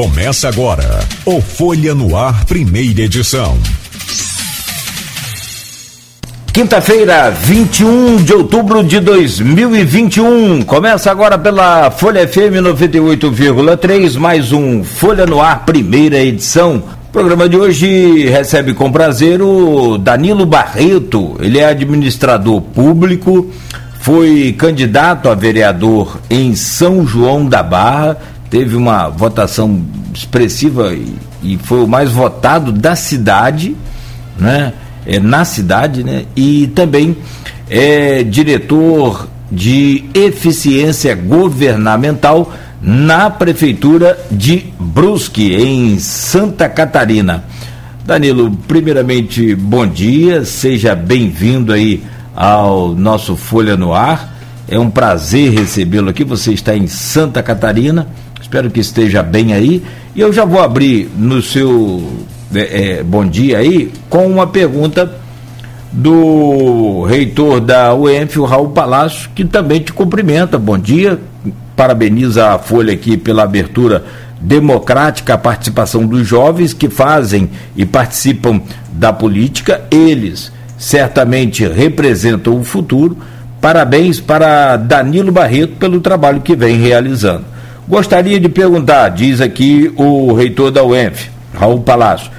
Começa agora o Folha no Ar, primeira edição. Quinta-feira, 21 de outubro de 2021. Começa agora pela Folha FM 98,3, mais um Folha no Ar, primeira edição. O programa de hoje recebe com prazer o Danilo Barreto. Ele é administrador público, foi candidato a vereador em São João da Barra teve uma votação expressiva e, e foi o mais votado da cidade, né? É, na cidade, né? E também é diretor de eficiência governamental na prefeitura de Brusque, em Santa Catarina. Danilo, primeiramente, bom dia, seja bem-vindo aí ao nosso Folha no Ar. É um prazer recebê-lo aqui. Você está em Santa Catarina Espero que esteja bem aí. E eu já vou abrir no seu é, é, bom dia aí com uma pergunta do reitor da UENF, o Raul Palácio, que também te cumprimenta. Bom dia, parabeniza a Folha aqui pela abertura democrática, a participação dos jovens que fazem e participam da política. Eles certamente representam o futuro. Parabéns para Danilo Barreto pelo trabalho que vem realizando. Gostaria de perguntar, diz aqui o reitor da UENF, Raul Palácio,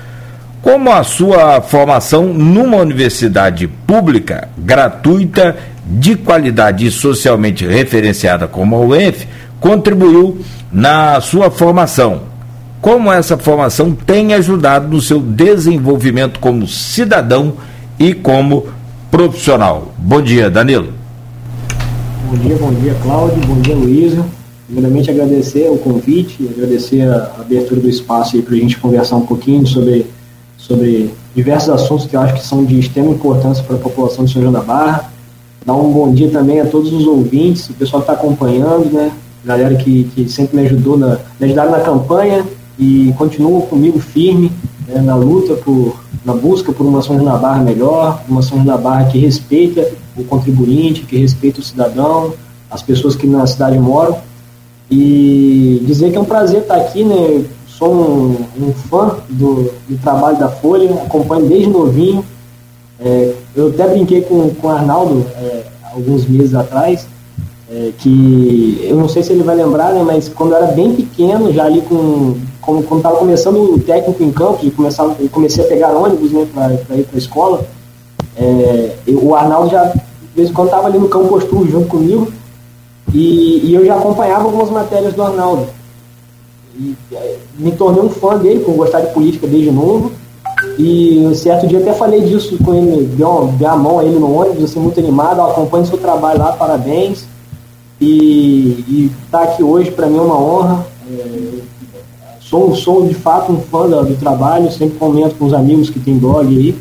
como a sua formação numa universidade pública, gratuita, de qualidade e socialmente referenciada como a UENF, contribuiu na sua formação? Como essa formação tem ajudado no seu desenvolvimento como cidadão e como profissional? Bom dia, Danilo. Bom dia, bom dia, Cláudio. Bom dia, Luísa. Primeiramente, agradecer o convite, agradecer a abertura do espaço para a gente conversar um pouquinho sobre, sobre diversos assuntos que eu acho que são de extrema importância para a população de São João da Barra. Dar um bom dia também a todos os ouvintes, o pessoal que está acompanhando, né? Galera que, que sempre me ajudou, na, me ajudaram na campanha e continuam comigo firme né, na luta, por, na busca por uma São João da Barra melhor, uma São João da Barra que respeita o contribuinte, que respeita o cidadão, as pessoas que na cidade moram. E dizer que é um prazer estar aqui, né? Sou um, um fã do, do, trabalho da Folha, acompanho desde novinho. É, eu até brinquei com, com o Arnaldo é, alguns meses atrás, é, que eu não sei se ele vai lembrar, né, mas quando eu era bem pequeno, já ali com. Quando estava começando o técnico em campo, e começar, eu comecei a pegar ônibus né, para ir para a escola, é, eu, o Arnaldo já, de vez em quando, estava ali no campo postura junto comigo. E, e, eu já acompanhava algumas matérias do Arnaldo. E, é, me tornei um fã dele, por gostar de política desde novo. E um certo dia até falei disso com ele, deu, deu a mão a ele no ônibus, assim, muito animado, acompanho seu trabalho lá, parabéns. E estar tá aqui hoje para mim é uma honra. É, sou, sou de fato um fã do, do, trabalho, sempre comento com os amigos que tem blog aí.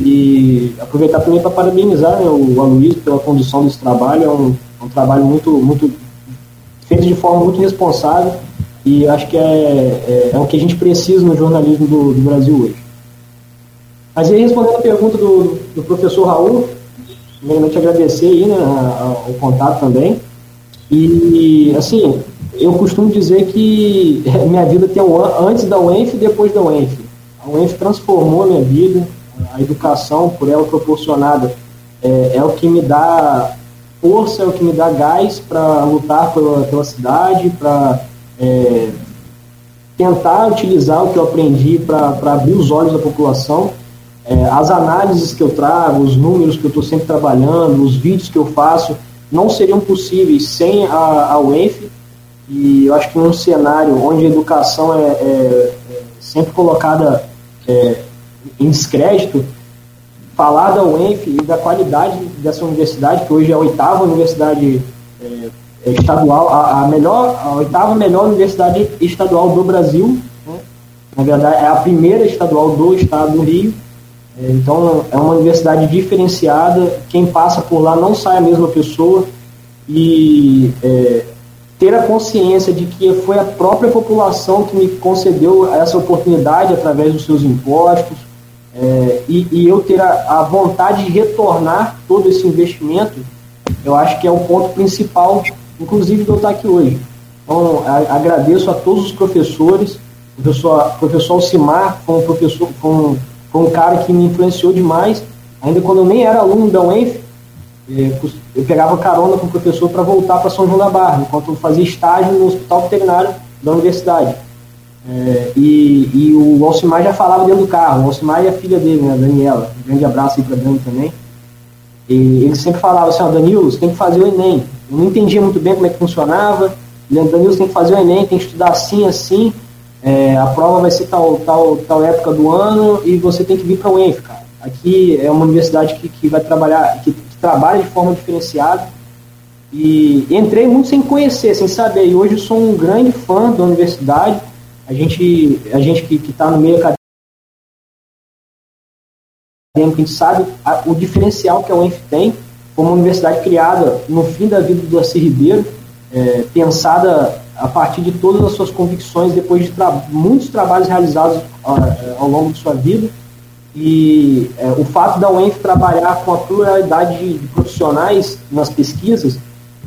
E aproveitar também para parabenizar né, o Aloysio pela condução desse trabalho. É um, um trabalho muito, muito feito de forma muito responsável e acho que é, é, é o que a gente precisa no jornalismo do, do, Brasil hoje. Mas aí, respondendo a pergunta do, do professor Raul, primeiramente agradecer aí, né, o contato também. E, assim, eu costumo dizer que minha vida tem um antes da UENF e depois da UENF. A UENF transformou a minha vida, a educação por ela proporcionada é, é o que me dá força, é o que me dá gás para lutar pela, pela cidade, para é, tentar utilizar o que eu aprendi para abrir os olhos da população. É, as análises que eu trago, os números que eu estou sempre trabalhando, os vídeos que eu faço, não seriam possíveis sem a, a UENF. E eu acho que num cenário onde a educação é, é, é sempre colocada é, em descrédito, falar da UENF e da qualidade dessa universidade, que hoje é a oitava universidade é, estadual, a, a, melhor, a oitava melhor universidade estadual do Brasil. Né? Na verdade, é a primeira estadual do estado do Rio. É, então, é uma universidade diferenciada. Quem passa por lá não sai a mesma pessoa. E é, ter a consciência de que foi a própria população que me concedeu essa oportunidade através dos seus impostos, é, e, e, eu ter a, a, vontade de retornar todo esse investimento, eu acho que é o ponto principal, inclusive, de eu estar aqui hoje. Então, a, agradeço a todos os professores, o professor, professor Alcimar foi um professor, um, foi um cara que me influenciou demais, ainda quando eu nem era aluno da UENF, é, eu pegava carona com o professor para voltar para São João da Barra, enquanto eu fazia estágio no hospital veterinário da universidade. É, e, e, o Alcimar já falava dentro do carro, o Alcimar e a filha dele, né, a Daniela, um grande abraço aí para Dani também. E ele sempre falava assim, ó, Danilo, você tem que fazer o Enem. Eu não entendia muito bem como é que funcionava, Danilo, você tem que fazer o Enem, tem que estudar assim, assim, é, a prova vai ser tal, tal, tal época do ano e você tem que vir para o ENF, cara. Aqui é uma universidade que, que vai trabalhar, que, que trabalha de forma diferenciada. E entrei muito sem conhecer, sem saber. E hoje sou um grande fã da universidade. A gente, a gente que está no meio acadêmico, a gente sabe a, o diferencial que a UENF tem. Foi uma universidade criada no fim da vida do Darcy Ribeiro, é, pensada a partir de todas as suas convicções, depois de tra muitos trabalhos realizados ao, ao longo de sua vida. E é, o fato da UENF trabalhar com a pluralidade de, de profissionais nas pesquisas,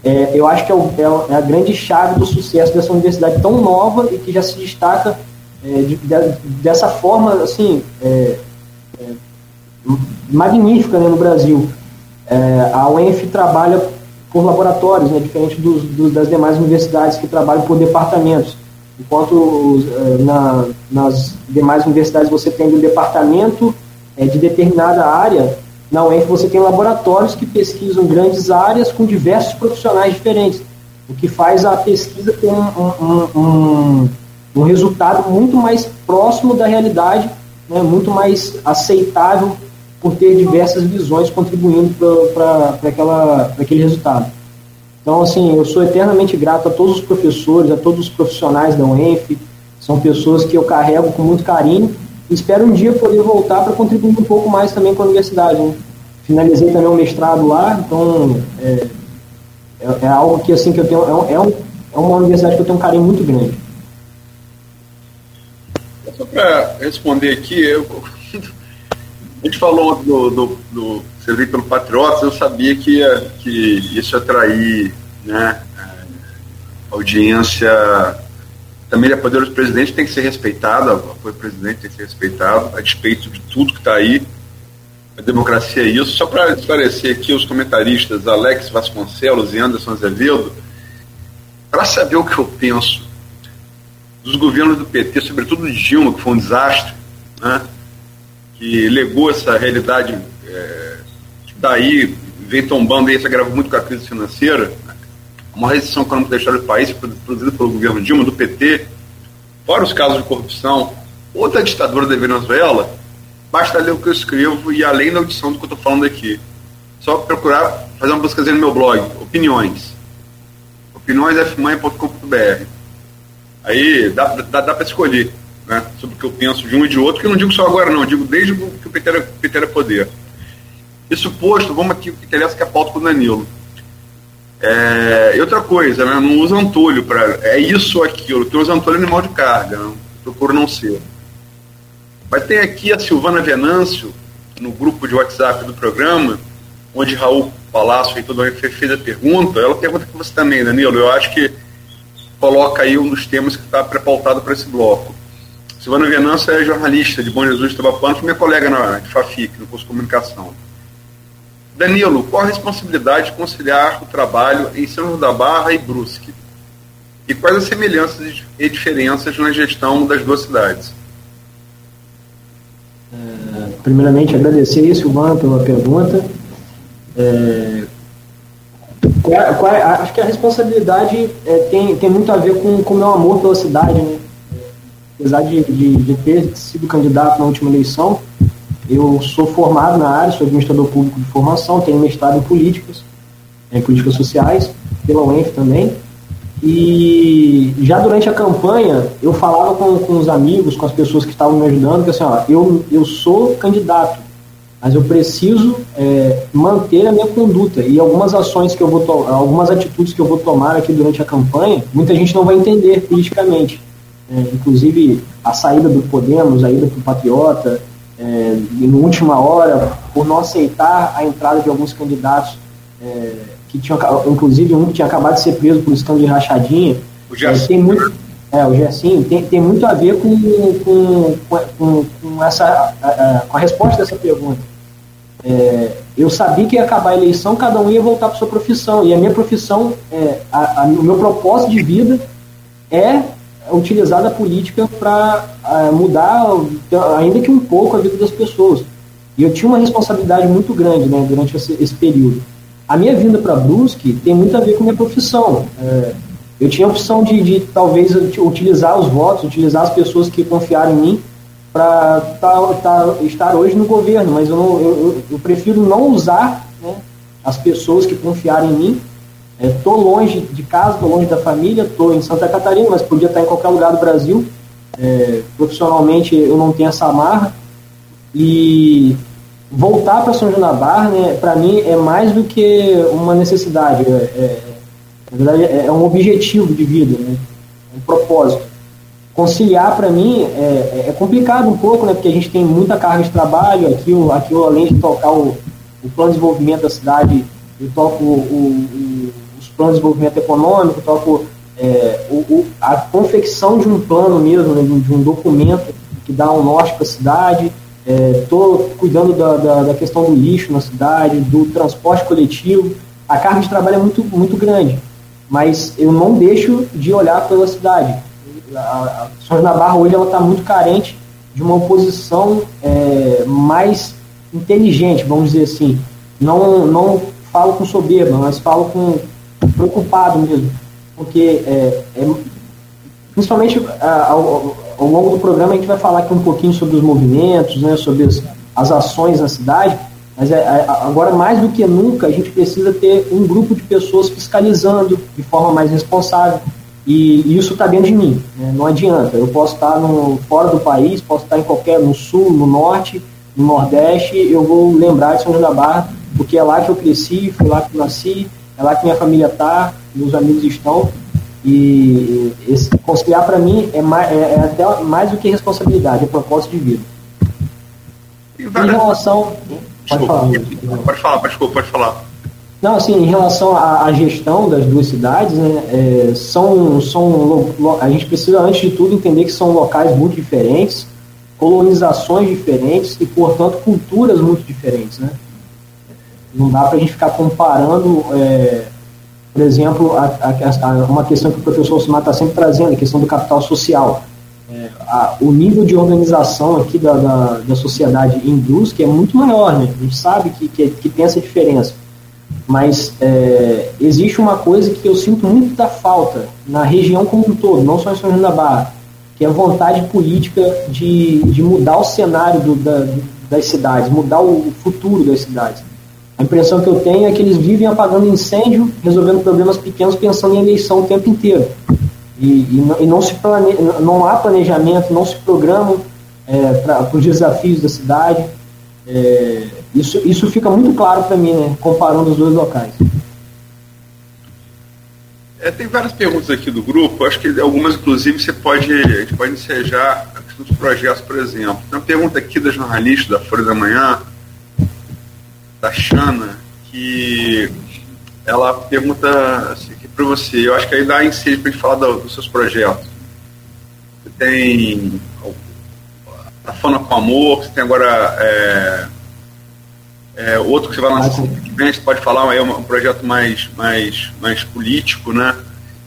é, eu acho que é, o, é, é, a grande chave do sucesso dessa universidade tão nova e que já se destaca é, de, de, dessa forma assim é, é, magnífica né, no Brasil. a UENF trabalha por laboratórios, né, diferente dos, dos, das demais universidades que trabalham por departamentos. Enquanto na, nas demais universidades você tem um departamento é, de determinada área, na UENF você tem laboratórios que pesquisam grandes áreas com diversos profissionais diferentes, o que faz a pesquisa ter um, um, um, um resultado muito mais próximo da realidade, né, muito mais aceitável por ter diversas visões contribuindo para aquele resultado. Então, assim, eu sou eternamente grato a todos os professores, a todos os profissionais da UENF, são pessoas que eu carrego com muito carinho espero um dia poder voltar para contribuir um pouco mais também com a universidade. Né? Finalizei também o mestrado lá, então é, é, é, algo que, assim, que eu tenho, é, um, é uma universidade que eu tenho um carinho muito grande. Só para responder aqui, eu a gente falou do, do, do servir pelo Patriotas, eu sabia que, que isso atrair né, audiência. Também a poder do presidente tem que ser respeitado, o apoio presidente tem que ser respeitado, a despeito de tudo que está aí. A democracia é isso. Só para esclarecer aqui os comentaristas Alex Vasconcelos e Anderson Azevedo, para saber o que eu penso dos governos do PT, sobretudo de Dilma, que foi um desastre, né? que legou essa realidade é, que daí veio tombando e isso agravou muito com a crise financeira, uma recessão econômica da história do país, produzida pelo governo Dilma, do PT, fora os casos de corrupção, outra ditadura da Venezuela, basta ler o que eu escrevo e além da audição do que eu estou falando aqui. Só procurar fazer uma busca no meu blog, opiniões. opiniõesfmãe.com.br. Aí dá, dá, dá para escolher né, sobre o que eu penso de um e de outro, que eu não digo só agora, não, digo desde que o PT era, PT era poder. Isso posto, vamos aqui, o que interessa que é a pauta com o Danilo. É, e outra coisa, né, não usa antolho para. É isso ou aquilo. Que usa antolho é animal de carga, não, procuro não ser. Mas tem aqui a Silvana Venâncio, no grupo de WhatsApp do programa, onde Raul Palácio e tudo fez a pergunta. Ela pergunta que você também, Danilo. Eu acho que coloca aí um dos temas que está pré-pautado para esse bloco. Silvana Venâncio é jornalista de Bom Jesus de Tabapano, minha colega na de FAFIC, no curso de comunicação. Danilo, qual a responsabilidade de conciliar o trabalho em São João da Barra e Brusque? E quais as semelhanças e diferenças na gestão das duas cidades? É, primeiramente, agradecer aí, Silvana, pela pergunta. É, qual, qual, acho que a responsabilidade é, tem, tem muito a ver com o meu amor pela cidade, né? apesar de, de, de, ter sido candidato na última eleição, eu sou formado na área, sou administrador público de formação, tenho mestrado em políticas, em políticas sociais, pela UENF também. E já durante a campanha, eu falava com, com os amigos, com as pessoas que estavam me ajudando, que assim, ó, eu, eu sou candidato, mas eu preciso é, manter a minha conduta. E algumas ações que eu vou algumas atitudes que eu vou tomar aqui durante a campanha, muita gente não vai entender politicamente é, inclusive a saída do Podemos, a ida para o Patriota, é, em última hora, por não aceitar a entrada de alguns candidatos, é, que tinham, inclusive um que tinha acabado de ser preso por escândalo de rachadinha, O Gerson. É, tem muito, é, o Gersinho tem, tem muito a ver com, com, com, com essa, a, a, com a resposta dessa pergunta. É, eu sabia que ia acabar a eleição, cada um ia voltar para sua profissão. E a minha profissão, é, a, a, o meu propósito de vida é utilizar a política para mudar, ainda que um pouco, a vida das pessoas. E eu tinha uma responsabilidade muito grande né, durante esse, esse período. A minha vinda para Brusque tem muito a ver com minha profissão. É, eu tinha a opção de, de, talvez utilizar os votos, utilizar as pessoas que confiaram em mim para tá, tá, estar hoje no governo, mas eu, não, eu, eu prefiro não usar né, as pessoas que confiaram em mim. Estou é, longe de casa, estou longe da família, estou em Santa Catarina, mas podia estar em qualquer lugar do Brasil. É, profissionalmente eu não tenho essa amarra. E voltar para São João da Barra, né, para mim, é mais do que uma necessidade. É, é, na verdade, é, é um objetivo de vida, né, um propósito conciliar para mim é, é, complicado um pouco, né? Porque a gente tem muita carga de trabalho. Aqui, aqui além de tocar o, o plano de desenvolvimento da cidade, eu toco o, o, planos de desenvolvimento econômico, toco é, o, a confecção de um plano mesmo, né, de um documento que dá um norte para a cidade. Estou é, cuidando da, da, da, questão do lixo na cidade, do transporte coletivo. A carga de trabalho é muito, muito grande, mas eu não deixo de olhar pela cidade a, a da Barra hoje está muito carente de uma oposição é, mais inteligente, vamos dizer assim. Não, não falo com soberba, mas falo com preocupado mesmo. Porque, é, é principalmente ao, ao, longo do programa, a gente vai falar aqui um pouquinho sobre os movimentos, né, sobre as, as ações na cidade, mas é, é, agora, mais do que nunca, a gente precisa ter um grupo de pessoas fiscalizando de forma mais responsável, e isso está dentro de mim, né? não adianta. Eu posso estar no, fora do país, posso estar em qualquer, no sul, no norte, no nordeste, eu vou lembrar de São João da Barra, porque é lá que eu cresci, foi lá que eu nasci, é lá que minha família está, meus amigos estão. E esse, conciliar para mim é, mais, é, é, até mais do que responsabilidade, é propósito de vida. Em relação. Pode falar. Pode falar, desculpa, pode falar. Não, assim, em relação à, à gestão das duas cidades, né, é, são, são, a gente precisa, antes de tudo, entender que são locais muito diferentes, colonizações diferentes e, portanto, culturas muito diferentes. Né? Não dá para a gente ficar comparando, é, por exemplo, a, a, a, uma questão que o professor Simar está sempre trazendo, a questão do capital social. É, o nível de organização aqui da, da, da sociedade Brusque é muito maior, né? a gente sabe que, que, que tem essa diferença mas é, existe uma coisa que eu sinto muito da falta na região como um todo, não só em São João da Barra, que é a vontade política de, de mudar o cenário do, da, das cidades, mudar o futuro das cidades. A impressão que eu tenho é que eles vivem apagando incêndio, resolvendo problemas pequenos, pensando em eleição o tempo inteiro. E, e, não, e não, se plane, não há planejamento, não se programam é, para os desafios da cidade. É, isso, isso fica muito claro para mim, né, comparando os dois locais. É, tem várias perguntas aqui do grupo, acho que algumas, inclusive, você pode, a gente pode ensejar a questão dos projetos, por exemplo. Tem uma pergunta aqui da jornalista da Folha da Manhã, da Xana, que ela pergunta assim, para você, eu acho que aí dá ensejo para a gente falar do, dos seus projetos. Você tem a Fana com Amor, você tem agora é, é, outro que você vai lançar você pode falar, é um, um projeto mais, mais, mais político, né?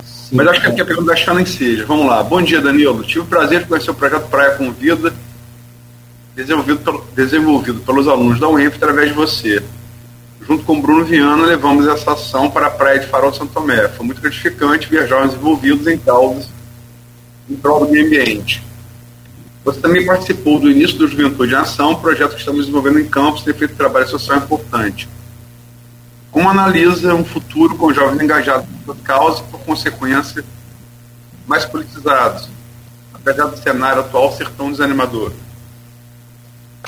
Sim, Mas acho que a pergunta da Xana seja. Vamos lá. Bom dia, Danilo. Tive o prazer de conhecer o projeto Praia com Vida, desenvolvido, desenvolvido pelos alunos da UENF através de você. Junto com Bruno Viana, levamos essa ação para a Praia de Farol Santo Tomé. Foi muito gratificante ver jovens envolvidos em causas em prol do meio ambiente. Você também participou do início do Juventude em Ação, um projeto que estamos desenvolvendo em campos, tem feito trabalho social importante. Como analisa um futuro com jovens engajados por causa e, por consequência, mais politizados, apesar do cenário atual ser tão desanimador?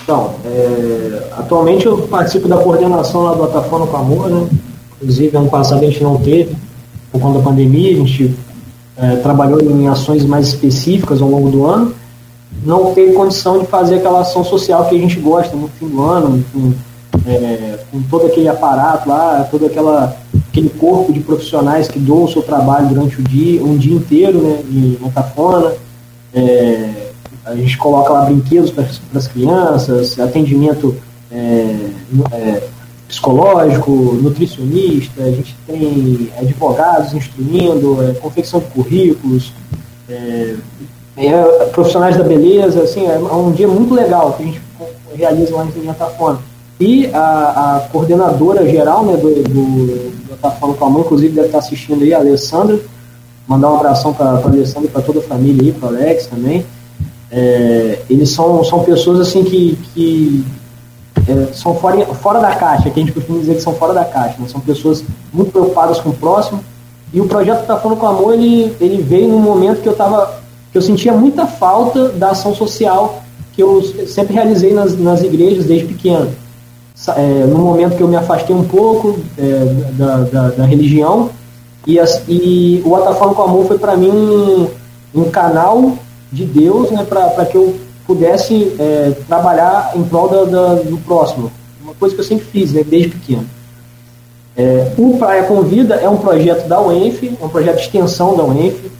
Então, é, atualmente eu participo da coordenação lá do Atafona com Amor, né? Inclusive, ano passado a gente não teve, por conta da pandemia, a gente é, trabalhou em ações mais específicas ao longo do ano não teve condição de fazer aquela ação social que a gente gosta no fim do ano, com, é, com todo aquele aparato lá, todo aquela, aquele corpo de profissionais que doam o seu trabalho durante o dia, um dia inteiro, né, em Metafona. É, a gente coloca lá brinquedos para as crianças, atendimento é, é, psicológico, nutricionista, a gente tem advogados instruindo, é, confecção de currículos, é, é, profissionais da beleza, assim, é um dia muito legal que a gente realiza lá em Atafona. E a, a, coordenadora geral né, do, do, do Atafona com a mão, inclusive deve estar assistindo aí, a Alessandra, mandar um abração para a Alessandra e para toda a família aí, para Alex também. É, eles são, são pessoas assim que, que é, são fora, fora da caixa, que a gente costuma dizer que são fora da caixa, né? são pessoas muito preocupadas com o próximo. E o projeto Tá Falando com Amor, ele, ele veio num momento que eu tava, que eu sentia muita falta da ação social que eu sempre realizei nas, nas igrejas desde pequeno. É, no momento que eu me afastei um pouco é, da, da, da, religião, e, as, e o Tá com Amor foi para mim um, um canal de Deus né, para que eu pudesse é, trabalhar em prol da, da, do próximo. Uma coisa que eu sempre fiz, né, desde pequeno. É, o Praia Convida é um projeto da UENF, é um projeto de extensão da UENF,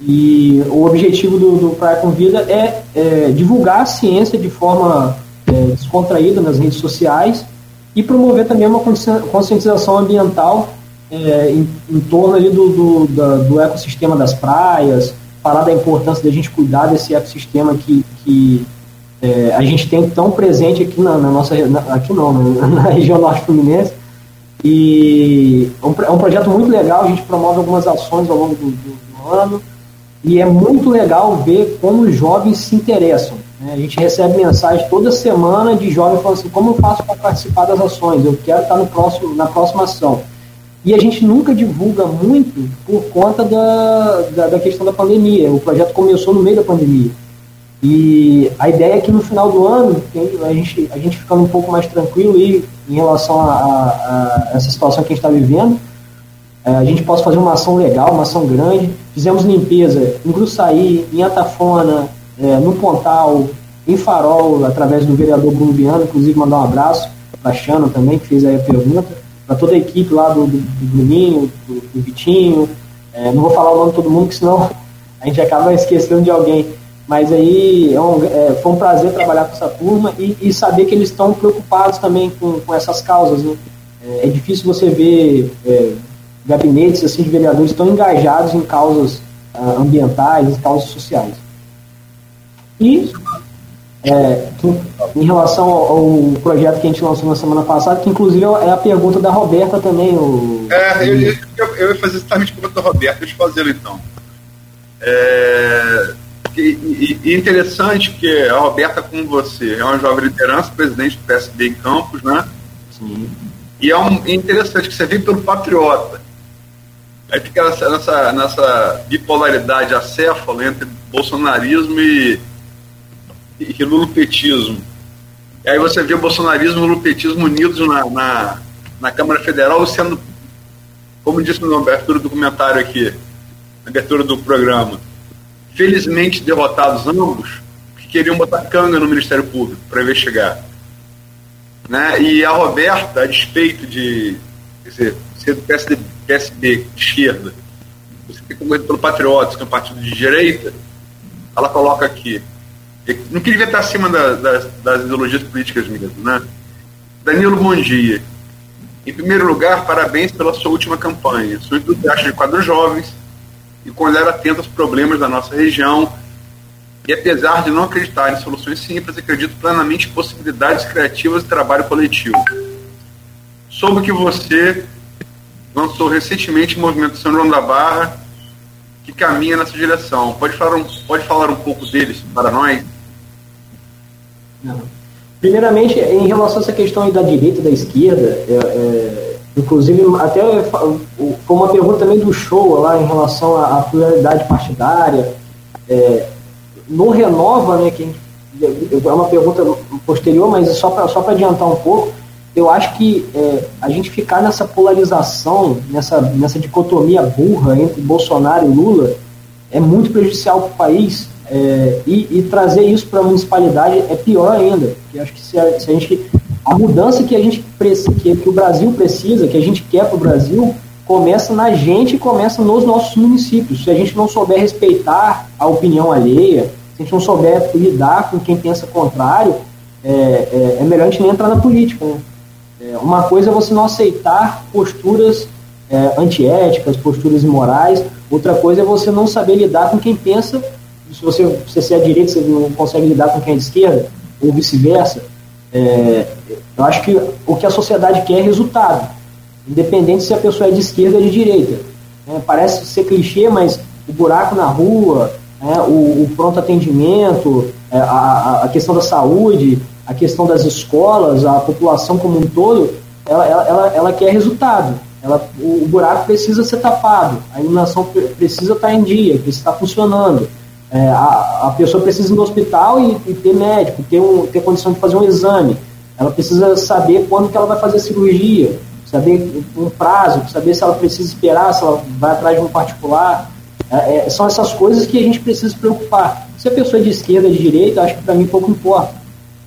e o objetivo do, do Praia Convida é, é divulgar a ciência de forma é, descontraída nas redes sociais e promover também uma conscientização ambiental é, em, em, torno ali do, do, da, do ecossistema das praias, falar da importância da gente cuidar desse ecossistema que, que é, a gente tem tão presente aqui na, na nossa na, aqui não, na, na, região norte fluminense. E é um, é um, projeto muito legal a gente promove algumas ações ao longo do, do, do ano. E é muito legal ver como os jovens se interessam né? a gente recebe mensagem toda semana de jovens falando assim como eu faço para participar das ações? Eu quero estar no próximo na próxima ação e a gente nunca divulga muito por conta da, da, da, questão da pandemia. O projeto começou no meio da pandemia. E a ideia é que no final do ano, a gente, a gente ficando um pouco mais tranquilo e, em relação a, a, a essa situação que a gente está vivendo, é, a gente possa fazer uma ação legal, uma ação grande. Fizemos limpeza em Gruçaí, em Atafona, é, no Pontal, em Farol, através do vereador Bruno inclusive mandar um abraço para a Xana também, que fez aí a pergunta para toda a equipe lá do, do, do Bruninho, do, do Vitinho. É, não vou falar o nome de todo mundo, senão a gente acaba esquecendo de alguém. Mas aí é um, é, foi um prazer trabalhar com essa turma e, e saber que eles estão preocupados também com, com essas causas. Né? É, é difícil você ver é, gabinetes assim, de vereadores tão engajados em causas uh, ambientais, em causas sociais. E é, em relação ao, projeto que a gente lançou na semana passada, que inclusive é a pergunta da Roberta também. O, é, eu, eu, eu ia fazer exatamente a pergunta da Roberta, deixa eu fazê-lo então. É, e, e, interessante que a Roberta, como você, é uma jovem liderança, presidente do PSB em Campos, né? Sim. E é, um, é interessante que você vem pelo patriota. Aí fica nessa, nessa, nessa bipolaridade acéfala entre bolsonarismo e e lulopetismo. E aí você vê bolsonarismo e o lulopetismo unidos na, na, na, Câmara Federal sendo, como disse na abertura do documentário aqui, na abertura do programa, felizmente derrotados ambos, que queriam botar canga no Ministério Público para investigar. Né? E a Roberta, a despeito de quer dizer, ser do PSD, PSB de esquerda, você tem concorrido pelo Patriotas, que é um partido de direita, ela coloca aqui não queria estar acima da, das, ideologias políticas mesmo, né? Danilo, bom dia. Em primeiro lugar, parabéns pela sua última campanha. Sou entusiasta de quadros jovens e com olhar atento aos problemas da nossa região. E apesar de não acreditar em soluções simples, acredito plenamente em possibilidades criativas de trabalho coletivo. Soube que você lançou recentemente o movimento São João da Barra, que caminha nessa direção. Pode falar um, pode falar um pouco deles para nós? Primeiramente, em relação a essa questão da direita e da esquerda, é, é, inclusive até foi uma pergunta também do show lá em relação à, à pluralidade partidária. É, no Renova, né, que é uma pergunta posterior, mas só para só adiantar um pouco, eu acho que é, a gente ficar nessa polarização, nessa, nessa dicotomia burra entre Bolsonaro e Lula, é muito prejudicial para o país é, e, e, trazer isso para a municipalidade é pior ainda. Porque acho que se a, se a, gente. A mudança que a gente que, que o Brasil precisa, que a gente quer para o Brasil, começa na gente e começa nos nossos municípios. Se a gente não souber respeitar a opinião alheia, se a gente não souber lidar com quem pensa contrário, é, é, é melhor a gente nem entrar na política. Né? É, uma coisa é você não aceitar posturas é, antiéticas, posturas imorais, outra coisa é você não saber lidar com quem pensa. Se você, se você é direita, você não consegue lidar com quem é de esquerda, ou vice-versa. É, eu acho que o que a sociedade quer é resultado, independente se a pessoa é de esquerda ou de direita. É, parece ser clichê, mas o buraco na rua, é, o, o, pronto atendimento, é, a, a, questão da saúde, a questão das escolas, a população como um todo, ela, ela, ela, ela quer resultado. Ela, o, o, buraco precisa ser tapado, a iluminação precisa estar em dia, precisa estar funcionando. É, a, a pessoa precisa ir no hospital e, e, ter médico, ter, um, ter condição de fazer um exame. Ela precisa saber quando que ela vai fazer a cirurgia, saber um prazo, saber se ela precisa esperar, se ela vai atrás de um particular. É, é, são essas coisas que a gente precisa se preocupar. Se a pessoa é de esquerda, de direita, acho que para mim pouco importa.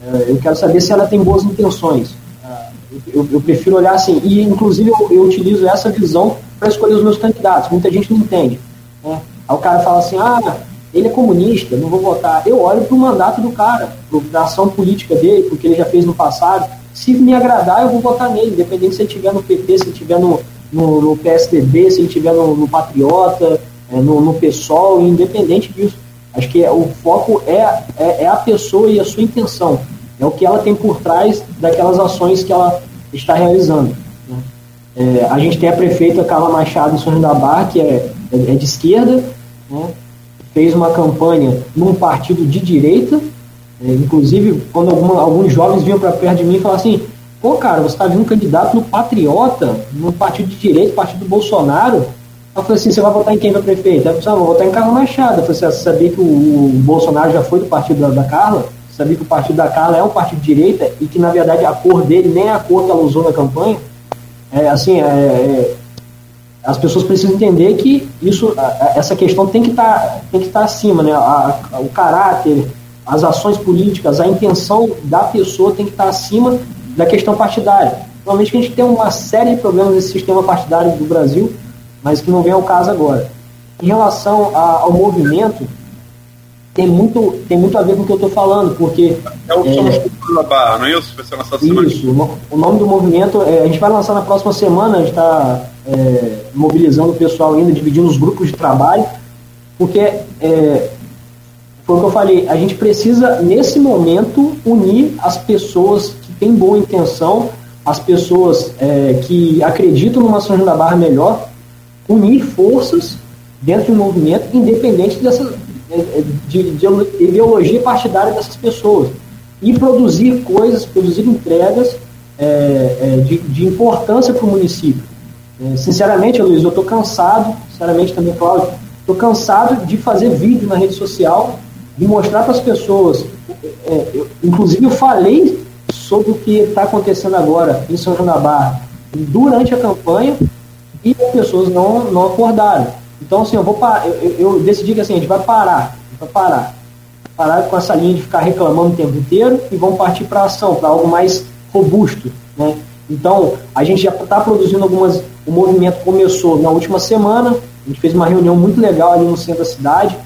É, eu quero saber se ela tem boas intenções. É, eu, eu, prefiro olhar assim, e inclusive eu, eu utilizo essa visão para escolher os meus candidatos. Muita gente não entende. Né? Aí o cara fala assim: ah, ele é comunista, não vou votar. Eu olho para o mandato do cara, para a ação política dele, porque ele já fez no passado. Se me agradar, eu vou votar nele, independente se ele estiver no PT, se ele estiver no, no, no, PSDB, se ele estiver no, no Patriota, é, no, no PSOL, independente disso. Acho que é, o foco é, é, é, a pessoa e a sua intenção. É o que ela tem por trás daquelas ações que ela está realizando. Né? É, a gente tem a prefeita Carla Machado João da Barra, que é, é, é de esquerda, né? fez uma campanha num partido de direita, é, inclusive quando alguma, alguns jovens vinham para perto de mim e falavam assim, pô cara, você está vindo candidato no Patriota, no partido de direita, partido do Bolsonaro, eu falei assim, você vai votar em quem para prefeito? Eu falei, ah, vou votar em Carla Machado. Eu falei, você sabia que o, o Bolsonaro já foi do partido da, da Carla? Sabia que o partido da Carla é um partido de direita e que, na verdade, a cor dele nem é a cor que ela usou na campanha? É, assim, é, é as pessoas precisam entender que isso, essa questão tem que estar, tá, estar tá acima, né? A, a, o caráter, as ações políticas, a intenção da pessoa tem que estar tá acima da questão partidária. Normalmente a gente tem uma série de problemas nesse sistema partidário do Brasil, mas que não vem ao caso agora. Em relação a, ao movimento, tem muito, tem muito a ver com o que eu estou falando, porque. É o Somos é, da Barra, não é isso? Vai ser lançado Isso, o nome do movimento, é, a gente vai lançar na próxima semana, a gente está é, mobilizando o pessoal ainda, dividindo os grupos de trabalho, porque é, foi o que eu falei, a gente precisa, nesse momento, unir as pessoas que têm boa intenção, as pessoas é, que acreditam numa São João da Barra melhor, unir forças dentro do movimento, independente dessa, de, de ideologia partidária dessas pessoas. E produzir coisas, produzir entregas é, é, de, de, importância para o município. É, sinceramente, Luiz, eu estou cansado, sinceramente também, Cláudio, estou cansado de fazer vídeo na rede social, de mostrar para as pessoas. É, eu, inclusive, eu falei sobre o que está acontecendo agora em São João da Barra durante a campanha e as pessoas não, não acordaram. Então, assim, eu vou eu, eu decidi que assim, a gente vai parar, vai parar. Parar com essa linha de ficar reclamando o tempo inteiro e vamos partir para ação, para algo mais robusto. Né? Então, a gente já está produzindo algumas. O movimento começou na última semana, a gente fez uma reunião muito legal ali no centro da cidade.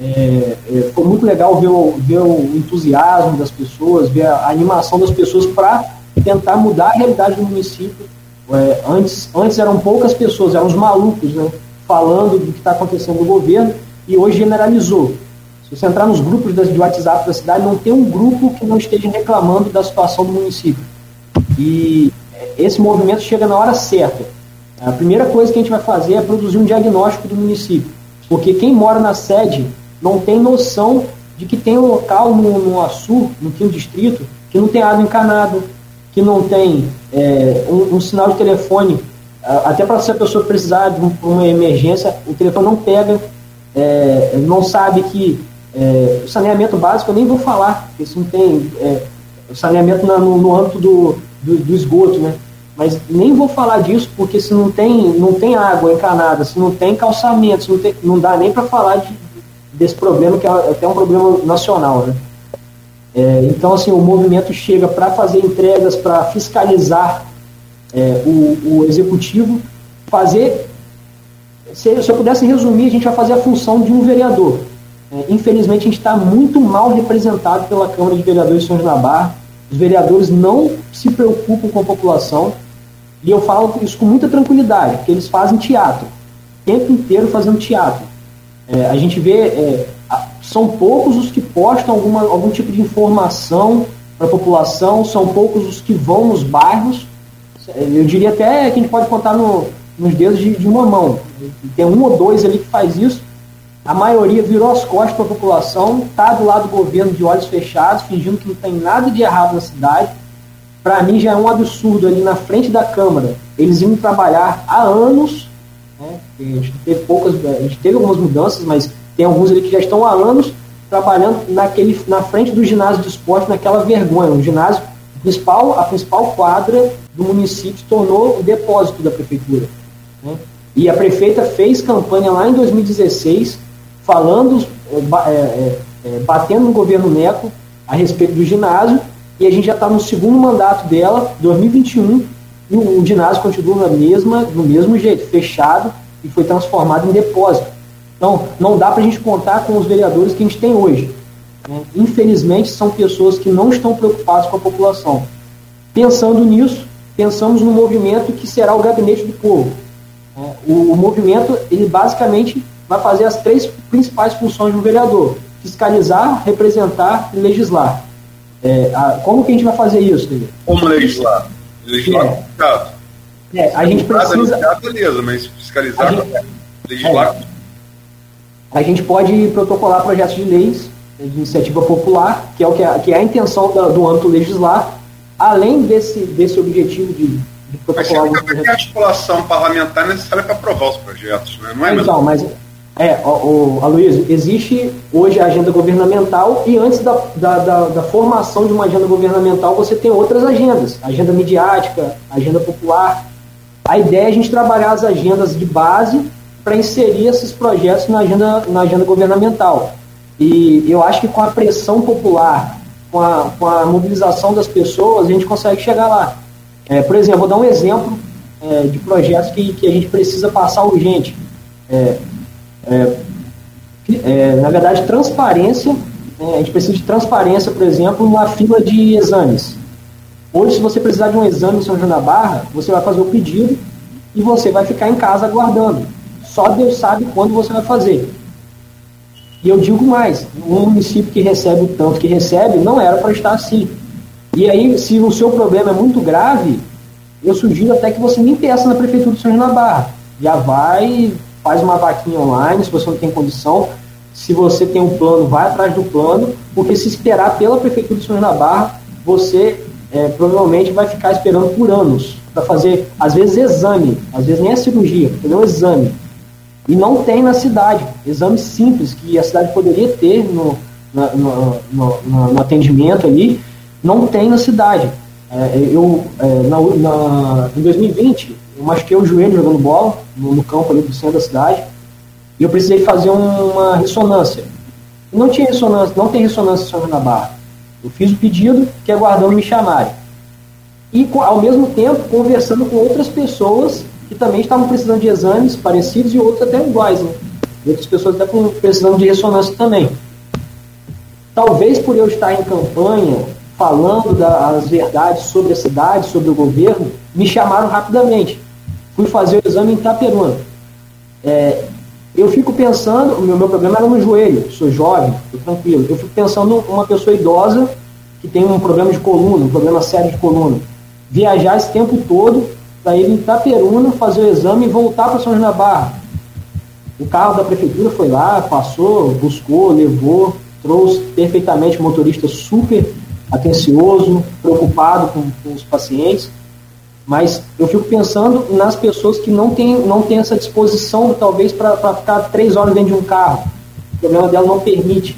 É, é, foi muito legal ver o, ver o entusiasmo das pessoas, ver a, a animação das pessoas para tentar mudar a realidade do município. É, antes, antes eram poucas pessoas, eram os malucos, né? Falando do que está acontecendo no governo e hoje generalizou. Se você entrar nos grupos de WhatsApp da cidade, não tem um grupo que não esteja reclamando da situação do município. E esse movimento chega na hora certa. A primeira coisa que a gente vai fazer é produzir um diagnóstico do município. Porque quem mora na sede não tem noção de que tem um local no, no Açu, no quinto distrito, que não tem água encanada, que não tem é, um, um sinal de telefone até para se a pessoa precisar de uma emergência, o telefone não pega, é, não sabe que é, o saneamento básico eu nem vou falar, porque isso não tem é, saneamento na, no, no, âmbito do, do, do, esgoto, né? Mas nem vou falar disso porque se não tem, não tem água encanada, se não tem calçamento, não, tem, não dá nem para falar de, desse problema que é até um problema nacional, né? É, então assim o movimento chega para fazer entregas, para fiscalizar é, o, o, executivo fazer. Se, se eu pudesse resumir, a gente vai fazer a função de um vereador. É, infelizmente, a gente está muito mal representado pela Câmara de Vereadores de São João da Barra. Os vereadores não se preocupam com a população. E eu falo isso com muita tranquilidade, porque eles fazem teatro. O tempo inteiro fazendo teatro. É, a gente vê, é, são poucos os que postam alguma, algum tipo de informação para a população, são poucos os que vão nos bairros. Eu diria até que a gente pode contar no, nos dedos de, de uma mão. Tem um ou dois ali que faz isso. A maioria virou as costas para a população, está do lado do governo de olhos fechados, fingindo que não tem nada de errado na cidade. Para mim já é um absurdo ali na frente da Câmara. Eles iam trabalhar há anos. Né? A, gente teve poucas, a gente teve algumas mudanças, mas tem alguns ali que já estão há anos trabalhando naquele, na frente do ginásio de esporte, naquela vergonha. O ginásio principal, a principal quadra do município se tornou o depósito da prefeitura. Né? E a prefeita fez campanha lá em 2016, falando, é, é, é, batendo no governo Neco a respeito do ginásio, e a gente já está no segundo mandato dela, 2021, e o, o ginásio continua na mesma, do mesmo jeito, fechado, e foi transformado em depósito. Então, não dá para a gente contar com os vereadores que a gente tem hoje. Né? Infelizmente, são pessoas que não estão preocupadas com a população. Pensando nisso, pensamos no movimento que será o Gabinete do Povo. Né? O, o movimento, ele basicamente vai fazer as três principais funções do vereador: fiscalizar, representar e legislar. É, a, como que a gente vai fazer isso? Como legislar? Legislar é. É, a gente precisa. Beleza, mas fiscalizar, a gente, legislar. É, a gente pode protocolar projetos de leis de iniciativa popular, que é, o que é, que é a intenção da, do âmbito legislar, além desse, desse objetivo de, de protocolar... Mas tem a articulação parlamentar necessária para aprovar os projetos, né? não é Então, mas... É, o, o Aloysio, existe hoje a agenda governamental e antes da, da, da, da, formação de uma agenda governamental você tem outras agendas, agenda midiática, agenda popular. A ideia é a gente trabalhar as agendas de base para inserir esses projetos na agenda, na agenda governamental. E eu acho que com a pressão popular, com a, com a mobilização das pessoas, a gente consegue chegar lá. É, por exemplo, vou dar um exemplo é, de projetos que, que a gente precisa passar urgente. É, é, é na verdade, transparência. Né, a gente precisa de transparência, por exemplo, numa fila de exames. Hoje, se você precisar de um exame em São João da Barra, você vai fazer o pedido e você vai ficar em casa aguardando. Só Deus sabe quando você vai fazer. E eu digo mais, um município que recebe o tanto que recebe não era para estar assim. E aí, se o seu problema é muito grave, eu sugiro até que você nem peça na Prefeitura de São da Barra. Já vai, faz uma vaquinha online, se você não tem condição. Se você tem um plano, vai atrás do plano, porque se esperar pela Prefeitura de São da Barra, você é, provavelmente vai ficar esperando por anos para fazer, às vezes, exame, às vezes nem é cirurgia, fazer um exame. E não tem na cidade. Exames simples que a cidade poderia ter no, no, no, no atendimento ali, não tem na cidade. É, eu, é, na, na, em 2020, eu machuquei o joelho jogando bola no, campo ali do centro da cidade e eu precisei fazer uma ressonância. Não tinha ressonância, não tem ressonância sobre na barra. Eu fiz o pedido, que aguardando me chamarem. E ao mesmo tempo conversando com outras pessoas que também estavam precisando de exames parecidos e outros até iguais, né? E outras pessoas até precisando de ressonância também. Talvez por eu estar em campanha, falando das verdades sobre a cidade, sobre o governo, me chamaram rapidamente. Fui fazer o exame em Itaperuna. É, eu fico pensando, o meu, meu problema era no joelho, sou jovem, estou tranquilo. Eu fico pensando uma pessoa idosa que tem um problema de coluna, um problema sério de coluna. Viajar esse tempo todo para ir em Itaperuna fazer o exame e voltar para São João da Barra. O carro da prefeitura foi lá, passou, buscou, levou, trouxe perfeitamente o motorista super atencioso, preocupado com, com, os pacientes. Mas eu fico pensando nas pessoas que não têm, não têm essa disposição, talvez, para ficar três horas dentro de um carro. O problema dela não permite.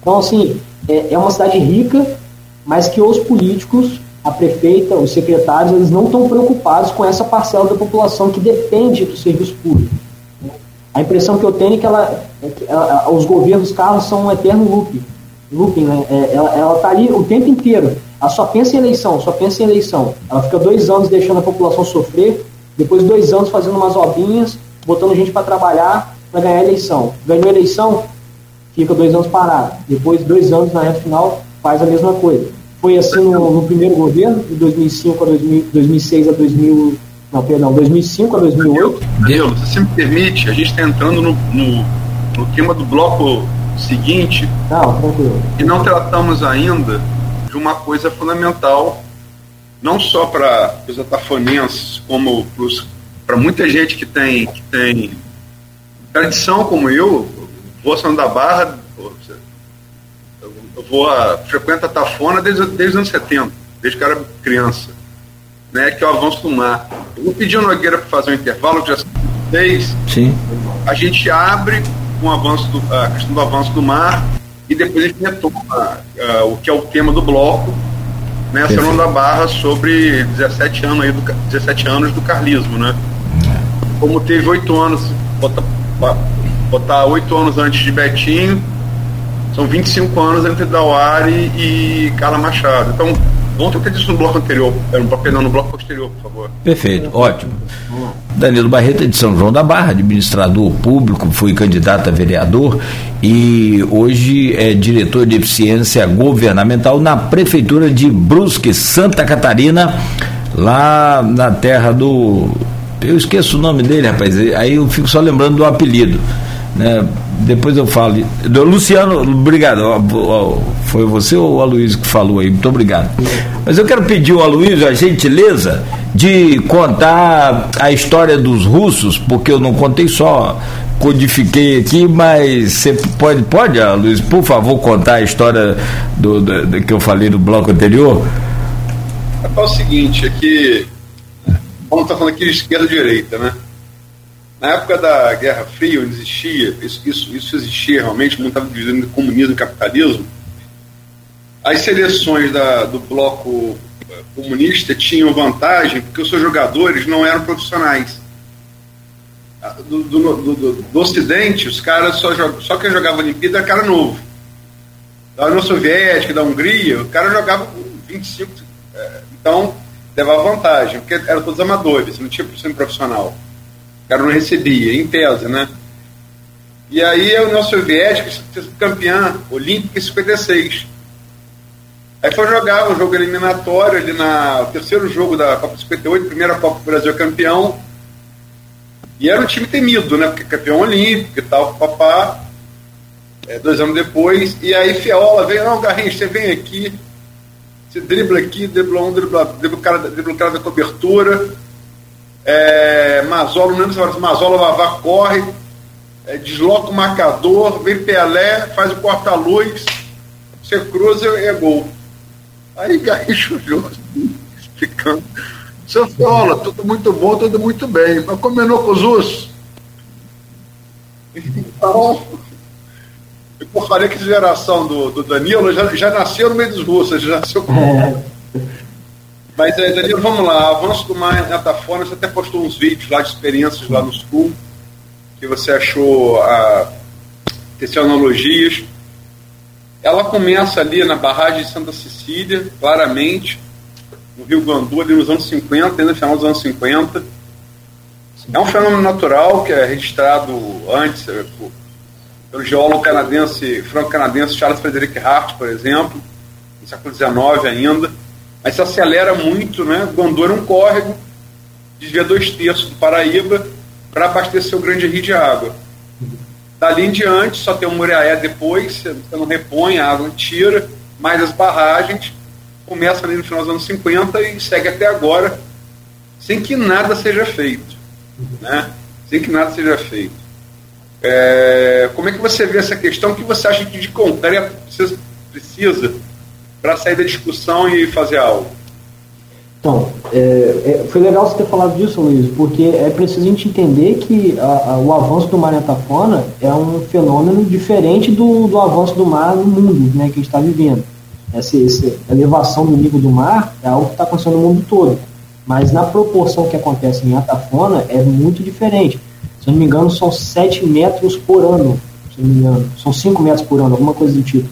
Então, assim, é, é uma cidade rica, mas que os políticos a prefeita, os secretários, eles não estão preocupados com essa parcela da população que depende do serviço público. A impressão que eu tenho é que, ela, é que ela, os governos carros são um eterno looping. looping né? É, ela está ali o tempo inteiro. Ela só pensa em eleição, só pensa em eleição. Ela fica dois anos deixando a população sofrer, Depois de dois anos fazendo umas obrinhas, botando gente para trabalhar para ganhar a eleição. Ganhou a eleição, fica dois anos parado. Depois de dois anos na reta final, faz a mesma coisa. Foi assim no, no primeiro governo, de 2005 a 2000, 2006 a 2000, não, perdão, 2005 a 2008. Danilo, se você me permite, a gente está entrando no, no, no tema do bloco seguinte. Não, tranquilo. E não tratamos ainda de uma coisa fundamental, não só para os atafonenses, como para muita gente que tem, que tem tradição como eu, São da Barra, eu vou a, frequento a Tafona desde, desde os anos 70, desde que eu era criança, né, que é o avanço do mar. Eu vou pedir a Nogueira para fazer um intervalo, que já fez. Sim. A gente abre com o avanço do, a questão do avanço do mar e depois a gente retoma uh, o que é o tema do bloco, né, Serão da Barra sobre 17 anos, aí do, 17 anos do carlismo, né? Como teve oito anos, botar, botar oito anos antes de Betinho, são 25 anos entre Dauari e Carla Machado. Então, Vamos ter isso no bloco anterior, perdão, no bloco posterior, por favor. Perfeito, ótimo. Danilo Barreto é de São João da Barra, administrador público, foi candidato a vereador e hoje é diretor de eficiência governamental na Prefeitura de Brusque, Santa Catarina, lá na terra do. Eu esqueço o nome dele, rapaz, aí eu fico só lembrando do apelido. Né? Depois eu falo. Do Luciano, obrigado. Foi você ou o Aloysio que falou aí? Muito obrigado. Mas eu quero pedir ao Aloysio a gentileza de contar a história dos russos, porque eu não contei só, codifiquei aqui, mas você pode, pode, Aloysio, por favor, contar a história do, do, do que eu falei no bloco anterior? É o seguinte, é que vamos estar falando aqui de esquerda e direita, né? Na época da Guerra Fria, existia, isso, isso, isso existia realmente, não estava dividido comunismo e capitalismo, as seleções da, do bloco eh, comunista tinham vantagem porque os seus jogadores não eram profissionais. Ah, do, do, do, do Ocidente, os caras só, só quem jogava Olimpíada era cara novo. Da União Soviética, da Hungria, o cara jogava com 25. É, então, levava vantagem, porque eram todos amadores, não tinha profissional. O cara não recebia, em tese, né? E aí a União Soviética campeã olímpica em 56. Aí foi jogar o jogo eliminatório ali na o terceiro jogo da Copa 58, primeira Copa do Brasil campeão. E era um time temido, né? Porque campeão olímpico e tal, papá. É, dois anos depois. E aí Fiola veio, não, Garrincha, você vem aqui, você dribla aqui, dribla um, dribla, dribla o cara, dribla o cara da cobertura é, Mazola, não lembro se Mazola Vavá corre, é, desloca o marcador, vem Pelé, faz o corta-luz, você cruza e é gol. Aí Garrincha olhou assim, ficando. Seu Fiola, tudo muito bom, tudo muito bem, mas combinou com os ursos? Então, eu porcaria que geração do, do Danilo já, já nasceu no meio dos russos, já nasceu com. Mas, é, Danilo, vamos lá. Avanço do Mar Metafone, você até postou uns vídeos lá de experiências lá no Sul, que você achou a ter analogias. Ela começa ali na barragem de Santa Cecília, claramente, no Rio Gandu, ali nos anos 50, ainda no final dos anos 50. É um fenômeno natural que é registrado antes é, pelo geólogo canadense, franco-canadense Charles Frederick Hart, por exemplo, no século XIX ainda mas se acelera muito, né? Gondor é um córrego, desvia dois terços do Paraíba para abastecer o grande rio de água. Dali em diante, só tem o Muriaé depois, você não repõe, a água tira, mas as barragens começam ali no final dos anos 50 e segue até agora, sem que nada seja feito. Né? Sem que nada seja feito. É, como é que você vê essa questão? O que você acha que de concreto você precisa para sair da discussão e fazer algo? Então, é, é, foi legal você ter falado disso, Luiz, porque é preciso a gente entender que a, a, o avanço do mar metafona é um fenômeno diferente do, do avanço do mar no mundo né, que a gente está vivendo. Essa, essa, elevação do nível do mar é algo que está acontecendo no mundo todo. Mas na proporção que acontece em Atafona é muito diferente. Se eu não me engano, são 7 metros por ano. Se não me engano. São 5 metros por ano, alguma coisa do tipo.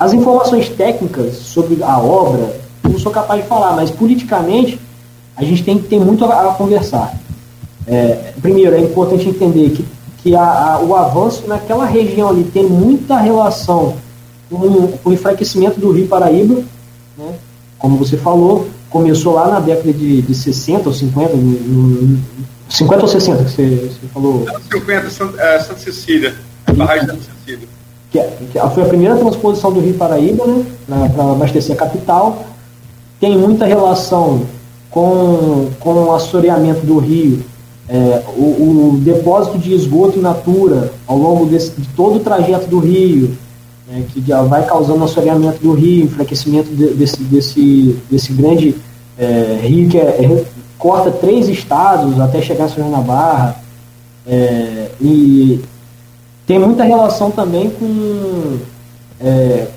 As informações técnicas sobre a obra, eu não sou capaz de falar, mas politicamente a gente tem que ter muito a, a conversar. É, primeiro, é importante entender que, que a, a, o avanço naquela região ali tem muita relação com, com o enfraquecimento do Rio Paraíba, né? como você falou, começou lá na década de, de 60 ou 50, no, no, 50 ou 60 que você, você falou? 50, Santa, é, Santa Cecília, barragem da Santa Cecília. Que, é, que foi a primeira transposição do Rio Paraíba, né, para abastecer a capital. Tem muita relação com, com o assoreamento do rio, é, o, o, depósito de esgoto in natura ao longo desse, de todo o trajeto do rio, né, que já vai causando assoreamento do rio, enfraquecimento de, desse, desse, desse grande é, rio que é, é corta três estados até chegar a São da Barra. É, e tem muita relação também com. É,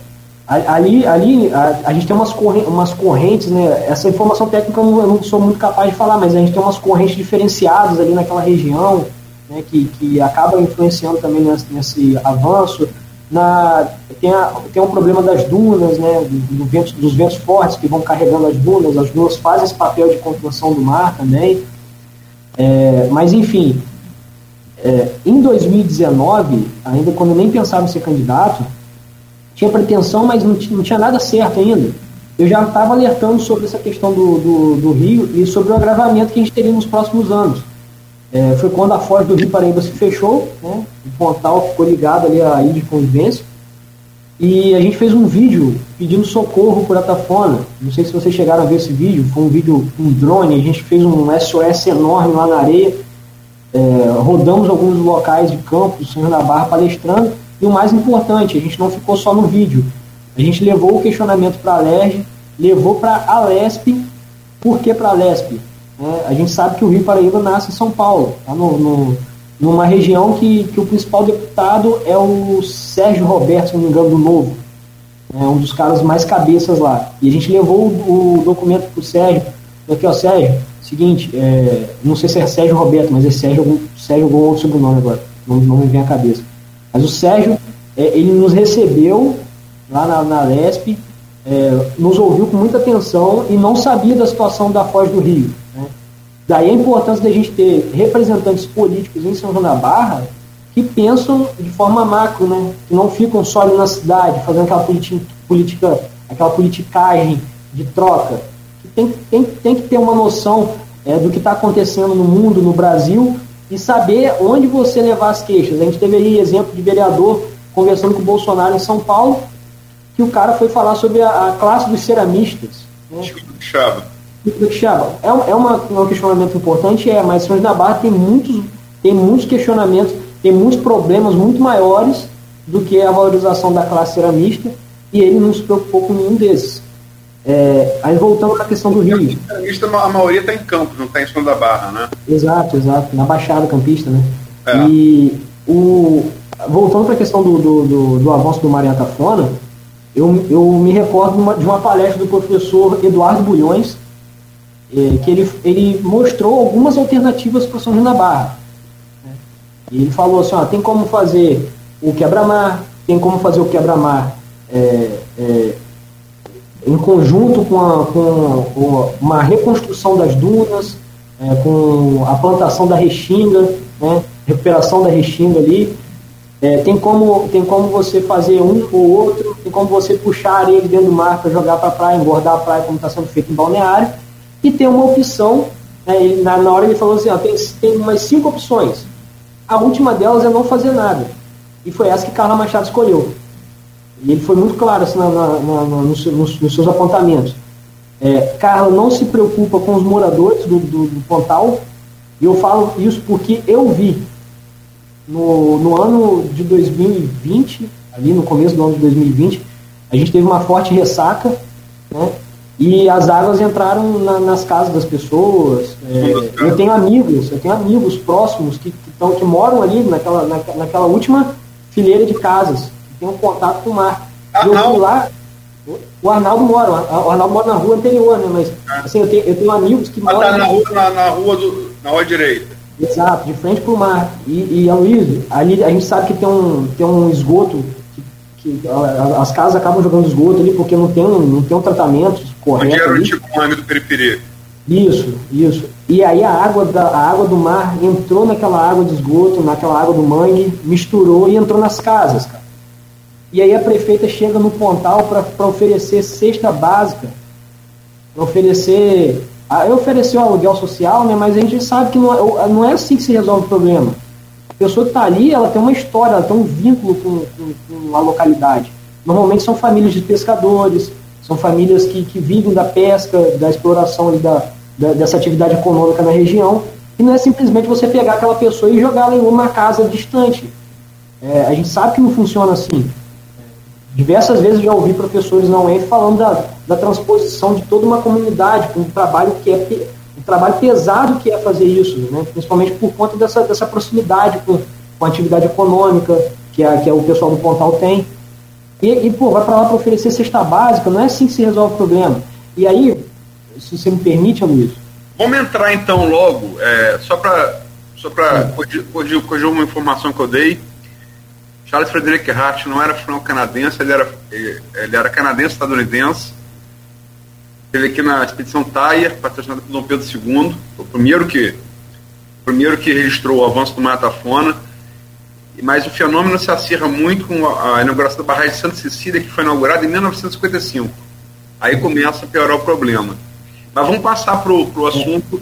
ali ali a, a, gente tem umas correntes, umas correntes, né? Essa informação técnica eu não, eu não, sou muito capaz de falar, mas a gente tem umas correntes diferenciadas ali naquela região, né, que, que acabam influenciando também nesse, nesse avanço. Na, tem, a, tem um problema das dunas, né, do, do vento, dos ventos fortes que vão carregando as dunas, as dunas fazem esse papel de contenção do mar também. É, mas, enfim, é, em 2019, ainda quando nem pensava em ser candidato, tinha pretensão, mas não, não tinha nada certo ainda. Eu já estava alertando sobre essa questão do, do, do Rio e sobre o agravamento que a gente teria nos próximos anos. É, foi quando a Foz do Rio Paraíba se fechou, né? o Pontal ficou ligado ali à ilha de convivência. E a gente fez um vídeo pedindo socorro por Atafona. Não sei se vocês chegaram a ver esse vídeo, foi um vídeo com um drone, a gente fez um SOS enorme lá na areia. É, rodamos alguns locais de campo do Senhor da Barra palestrando. E o mais importante, a gente não ficou só no vídeo. A gente levou o questionamento para a LERJ, levou para a LESP. Por que para a LESP? É, a gente sabe que o Rio Paraíba nasce em São Paulo, tá no, no, numa região que, que o principal deputado é o Sérgio Roberto, se não me engano, do Novo. É um dos caras mais cabeças lá. E a gente levou o, o documento para o Sérgio. Aqui, ó, Sérgio, seguinte, é, não sei se é Sérgio Roberto, mas é Sérgio algum, Sérgio algum outro sobrenome agora. Não, não me vem à cabeça. Mas o Sérgio, é, ele nos recebeu lá na, na LESP, é, nos ouviu com muita atenção e não sabia da situação da Foz do Rio. Daí a importância da gente ter representantes políticos em São João da Barra que pensam de forma macro, né? que não ficam só ali na cidade fazendo aquela política, aquela politicagem de troca. Tem, tem, tem que ter uma noção é, do que está acontecendo no mundo, no Brasil, e saber onde você levar as queixas. A gente teve aí exemplo de vereador conversando com o Bolsonaro em São Paulo, que o cara foi falar sobre a, a classe dos ceramistas. Né? Chava. É, é uma, um questionamento importante, é, mas São da Barra tem muitos, tem muitos questionamentos, tem muitos problemas muito maiores do que a valorização da classe ceramista, e ele não se preocupou com nenhum desses. É, aí voltando para a questão do Rio. Ceramista, a maioria está em Campos, não está em São da Barra, né? Exato, exato, na Baixada Campista, né? É. E o, voltando para a questão do, do, do, do, avanço do Maria Tafona, eu, eu me recordo de uma, de uma palestra do professor Eduardo Bulhões, é, que ele, ele mostrou algumas alternativas para São João da Barra. Né? E ele falou assim, ó, tem como fazer o quebra-mar, tem como fazer o quebra-mar é, é, em conjunto com, a, com, uma reconstrução das dunas, é, com a plantação da restinga, né, recuperação da restinga ali. É, tem, como, tem como você fazer um ou outro, tem como você puxar a areia de dentro do mar para jogar para a praia, engordar a praia, como está sendo feito em balneário e tem uma opção, né, na, na, hora ele falou assim, ó, tem, tem umas cinco opções. A última delas é não fazer nada. E foi essa que Carla Machado escolheu. E ele foi muito claro assim, na, na, nos, nos, nos, seus apontamentos. É, Carla não se preocupa com os moradores do, do, do Pontal, e eu falo isso porque eu vi no, no ano de 2020, ali no começo do ano de 2020, a gente teve uma forte ressaca, né? E as águas entraram na, nas casas das pessoas. É, eu tenho amigos, eu tenho amigos próximos que, que, tão, que moram ali naquela, na, naquela última fileira de casas, tem um contato com o mar. E eu fui lá, o Arnaldo mora, o Arnaldo mora na rua anterior, né? Mas assim, eu tenho, eu tenho amigos que moram. Tá na rua, na, na, rua do, na rua direita. Exato, de frente para o mar. E, e Aloysio, ali a gente sabe que tem um, tem um esgoto que as casas acabam jogando esgoto ali porque não tem, não tem um tratamento correto. Onde era o tipo do periferi? Isso, isso. E aí a água, da, a água do mar entrou naquela água de esgoto, naquela água do mangue, misturou e entrou nas casas, cara. E aí a prefeita chega no Pontal para oferecer cesta básica, para oferecer. Ah, eu ofereci o aluguel social, né, mas a gente sabe que não é, não é assim que se resolve o problema. A pessoa que está ali, ela tem uma história, ela tem um vínculo com, com, com a localidade. Normalmente são famílias de pescadores, são famílias que, que vivem da pesca, da exploração da, da, dessa atividade econômica na região. E não é simplesmente você pegar aquela pessoa e jogá-la em uma casa distante. É, a gente sabe que não funciona assim. Diversas vezes já ouvi professores na UENF falando da, da transposição de toda uma comunidade, com um trabalho que é um trabalho pesado que é fazer isso, né? principalmente por conta dessa, dessa proximidade com, com a atividade econômica que, a, que a, o pessoal do Pontal tem. E, e pô, vai para lá para oferecer cesta básica, não é assim que se resolve o problema. E aí, se você me permite, Luiz. Vamos entrar então logo, é, só para só para corrigir, corrigir uma informação que eu dei. Charles Frederick Hart não era franco-canadense, ele era, ele era canadense-estadunidense. Ele aqui na expedição Taia, patrocinada por Dom Pedro II, o primeiro que, o primeiro que registrou o avanço do Matafona mas o fenômeno se acirra muito com a, inauguração da barragem de Santa Cecília, que foi inaugurada em 1955. Aí começa a piorar o problema. Mas vamos passar para o assunto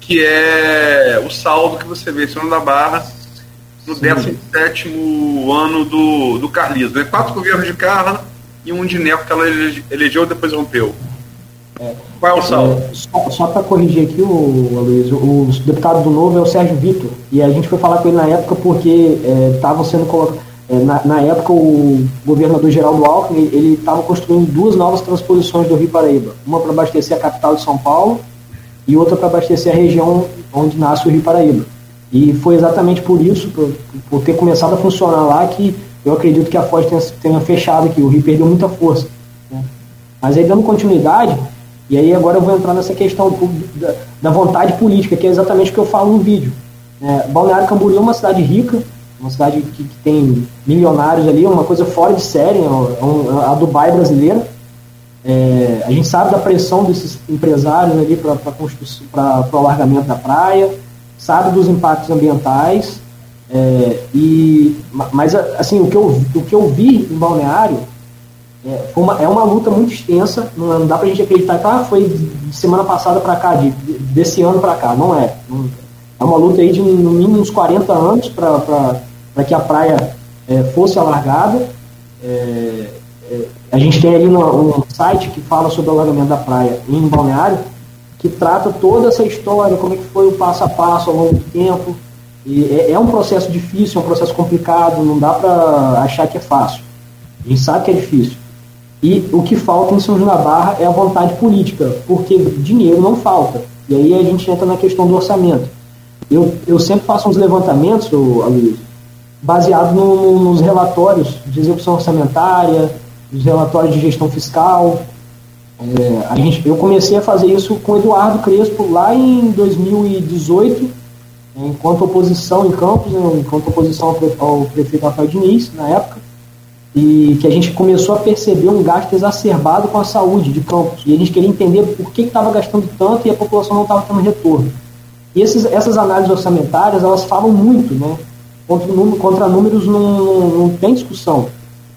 que é o saldo que você mencionou da Barra no 17 ano do, do Carlismo. Né? Quatro governos de Carla e um de Neco que ela elegeu e depois rompeu. É, Qual é o saldo? É, só, só para corrigir aqui, o, Luiz, o, o, deputado do Novo é o Sérgio Vitor. E a gente foi falar com ele na época porque estavam é, sendo colocados. É, na, na, época, o governador Geraldo Alckmin ele estava construindo duas novas transposições do Rio Paraíba. Uma para abastecer a capital de São Paulo e outra para abastecer a região onde nasce o Rio Paraíba. E foi exatamente por isso, por, por ter começado a funcionar lá, que eu acredito que a Foz tenha, tenha fechado aqui. O Rio perdeu muita força. Né? Mas aí, dando continuidade, e aí agora eu vou entrar nessa questão da, da vontade política, que é exatamente o que eu falo no vídeo. É, Balneário Camboriú é uma cidade rica, uma cidade que, que, tem milionários ali, uma coisa fora de série, é, um, é a Dubai brasileira. É, a gente sabe da pressão desses empresários ali para o alargamento da praia, sabe dos impactos ambientais, é, e, mas assim, o que, eu, o que eu vi em Balneário é, uma, é uma luta muito extensa, não, não dá pra gente acreditar que ah, foi de semana passada para cá, de, desse ano para cá, não é. É uma luta aí de no mínimo uns 40 anos para que a praia é, fosse alargada. É, é, a gente tem ali um, um site que fala sobre o alargamento da praia em Balneário, que trata toda essa história, como é que foi o passo a passo ao longo do tempo. E é, é um processo difícil, é um processo complicado, não dá para achar que é fácil. A gente sabe que é difícil. E o que falta em São João da Barra é a vontade política, porque dinheiro não falta. E aí a gente entra na questão do orçamento. Eu, eu sempre faço uns levantamentos, Aloysio, baseado no, nos relatórios de execução orçamentária, nos relatórios de gestão fiscal. É, a gente, eu comecei a fazer isso com o Eduardo Crespo lá em 2018, enquanto oposição em Campos, né, enquanto oposição ao, prefeito Rafael Diniz, na época e que a gente começou a perceber um gasto exacerbado com a saúde de campos. E eles queriam entender por que estava gastando tanto e a população não estava tendo retorno. E esses, essas análises orçamentárias, elas falam muito, né? Contra, contra números não, não, não tem discussão.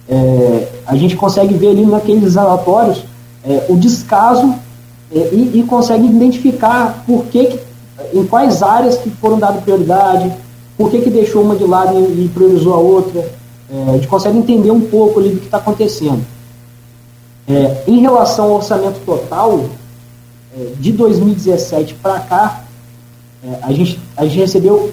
É, a gente consegue ver ali naqueles relatórios é, o descaso é, e, e, consegue identificar por que, que, em quais áreas que foram dadas prioridade, por que, que deixou uma de lado e, e priorizou a outra, é, a gente consegue entender um pouco ali do que está acontecendo. É, em relação ao orçamento total, é, de 2017 para cá, é, a, gente, a gente recebeu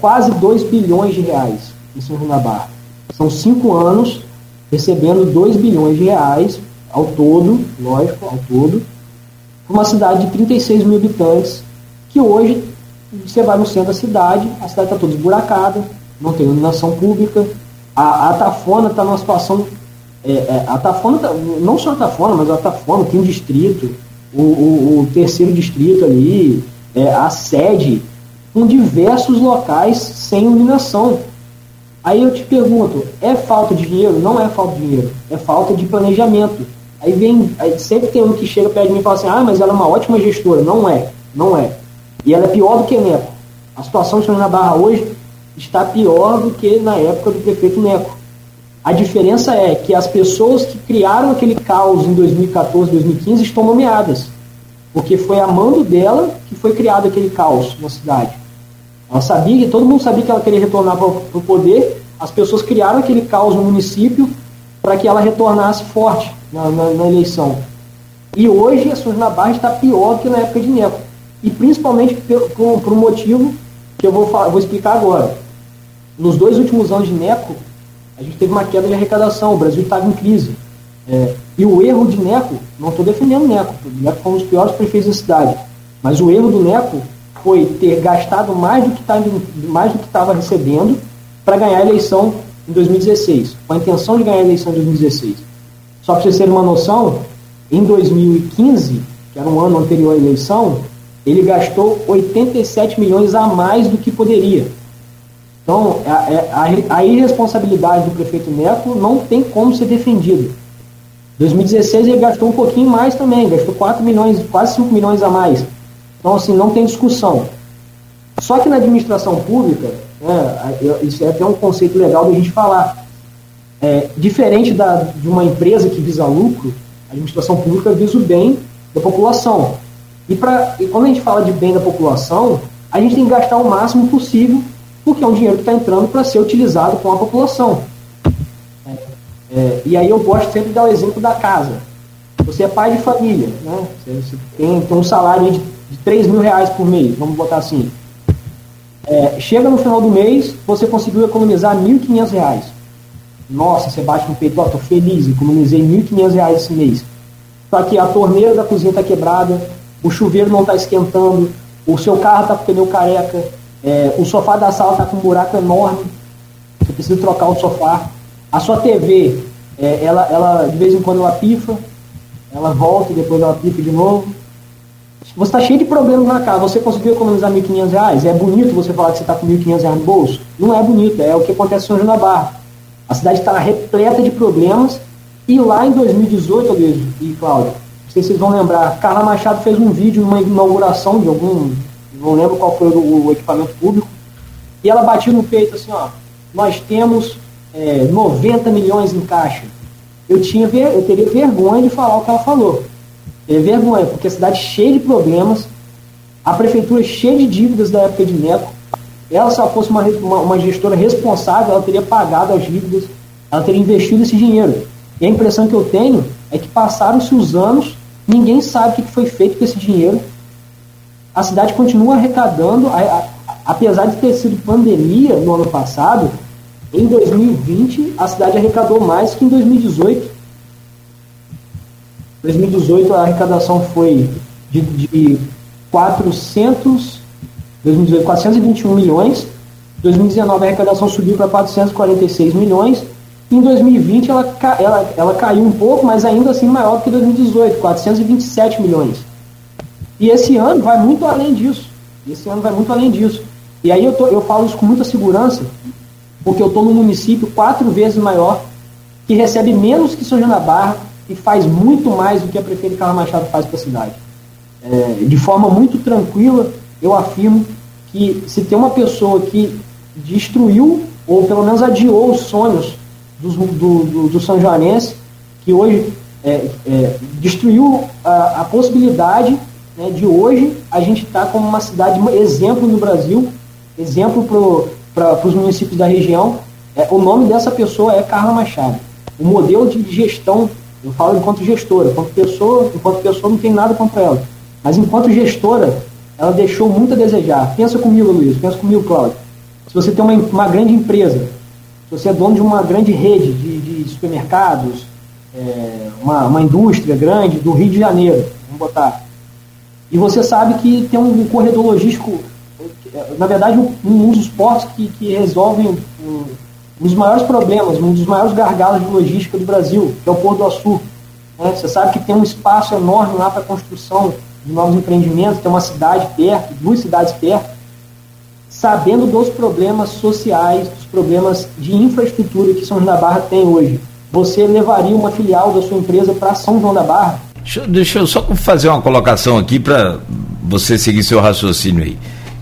quase 2 bilhões de reais em São Barra. São cinco anos recebendo 2 bilhões de reais ao todo, lógico, ao todo, uma cidade de 36 mil habitantes, que hoje você vai no centro da cidade, a cidade está toda esburacada, não tem iluminação pública, a, a Tafona está numa situação. É, é, a Tafona, tá, não só a Tafona, mas a Tafona tem um distrito, o, o, o terceiro distrito ali, é, a sede, com diversos locais sem iluminação. Aí eu te pergunto, é falta de dinheiro? Não é falta de dinheiro, é falta de planejamento. Aí vem, aí sempre tem um que chega perto de mim e fala assim, ah, mas ela é uma ótima gestora. Não é, não é. E ela é pior do que Neco. A situação de São João da Barra hoje está pior do que na época do prefeito Neco. A diferença é que as pessoas que criaram aquele caos em 2014, 2015 estão nomeadas. Porque foi a mando dela que foi criado aquele caos na cidade. Ela sabia, todo mundo sabia que ela queria retornar para o poder, as pessoas criaram aquele caos no município para que ela retornasse forte na, na, na eleição. E hoje a Suzana Barra está pior que na época de Neco. E principalmente por, por um motivo que eu vou, falar, vou explicar agora. Nos dois últimos anos de Neco, a gente teve uma queda de arrecadação, o Brasil estava em crise. É, e o erro de Neco, não estou defendendo Neco, o Neco foi um dos piores prefeitos da cidade, mas o erro do Neco foi ter gastado mais do que tá estava recebendo para ganhar a eleição em 2016, com a intenção de ganhar a eleição em 2016. Só para vocês terem uma noção, em 2015, que era um ano anterior à eleição, ele gastou 87 milhões a mais do que poderia. Então, a, a, a irresponsabilidade do prefeito Neto não tem como ser defendida. 2016 ele gastou um pouquinho mais também, gastou 4 milhões, quase 5 milhões a mais. Então, assim, não tem discussão. Só que na administração pública, né, isso é até um conceito legal da gente falar. É, diferente da, de uma empresa que visa lucro, a administração pública visa o bem da população. E, pra, e quando a gente fala de bem da população, a gente tem que gastar o máximo possível, porque é um dinheiro que está entrando para ser utilizado com a população. É, é, e aí eu gosto sempre de dar o exemplo da casa. Você é pai de família, né? você, você tem, tem, um salário de, de 3 mil reais por mês, vamos botar assim. É, chega no final do mês, você conseguiu economizar R$ 1.500. Nossa, você bate no peito, estou feliz, economizei R$ 1.500 esse mês. Só que a torneira da cozinha está quebrada, o chuveiro não está esquentando, o seu carro está com pneu careca, é, o sofá da sala está com um buraco enorme, você precisa trocar o sofá. A sua TV, é, ela, ela, de vez em quando ela pifa, ela volta e depois ela pifa de novo. Você está cheio de problemas na casa, você conseguiu economizar R$ 1.500? É bonito você falar que você está com R$ 1.500 no bolso? Não é bonito, é o que acontece João da Barra. A cidade está repleta de problemas e lá em 2018, Luiz e Cláudio, não sei se vocês vão lembrar, Carla Machado fez um vídeo numa inauguração de algum, não lembro qual foi o, o equipamento público, e ela batia no peito assim, ó, nós temos é, 90 milhões em caixa. Eu, tinha, eu teria vergonha de falar o que ela falou. É vergonha, porque a cidade cheia de problemas, a prefeitura cheia de dívidas da época de Neco. Ela, se ela fosse uma, uma, uma gestora responsável, ela teria pagado as dívidas, ela teria investido esse dinheiro. E a impressão que eu tenho é que passaram-se os anos, ninguém sabe o que foi feito com esse dinheiro. A cidade continua arrecadando, a, a, apesar de ter sido pandemia no ano passado, em 2020 a cidade arrecadou mais que em 2018. 2018 a arrecadação foi de, de 400, 2018, 421 milhões. 2019 a arrecadação subiu para 446 milhões. Em 2020 ela, ela, ela caiu um pouco, mas ainda assim maior do que 2018, 427 milhões. E esse ano vai muito além disso. Esse ano vai muito além disso. E aí eu, tô, eu falo isso com muita segurança, porque eu estou num município quatro vezes maior, que recebe menos que São João da Barra e faz muito mais do que a prefeita Carla Machado faz para a cidade. É, de forma muito tranquila, eu afirmo que se tem uma pessoa que destruiu, ou pelo menos adiou os sonhos do, do, do, do São Joanense, que hoje é, é, destruiu a, a possibilidade né, de hoje a gente estar tá como uma cidade exemplo no Brasil, exemplo para os municípios da região. É, o nome dessa pessoa é Carla Machado. O modelo de gestão, eu falo enquanto gestora, enquanto pessoa, enquanto pessoa não tem nada contra ela. Mas enquanto gestora, ela deixou muito a desejar. Pensa comigo, Luiz, pensa comigo, Cláudio. Se você tem uma, uma grande empresa, se você é dono de uma grande rede de, de supermercados, é, uma, uma indústria grande do Rio de Janeiro, vamos botar, e você sabe que tem um corredor logístico, na verdade, um, um dos portos que, que resolvem um, um, dos maiores problemas, um dos maiores gargalos de logística do Brasil, que é o Porto do Açu. Né? Você sabe que tem um espaço enorme lá para construção de novos empreendimentos, tem uma cidade perto, duas cidades perto, sabendo dos problemas sociais, dos problemas de infraestrutura que São João da Barra tem hoje. você levaria uma filial da sua empresa para São João da Barra? Deixa, deixa eu só fazer uma colocação aqui para você seguir seu raciocínio aí.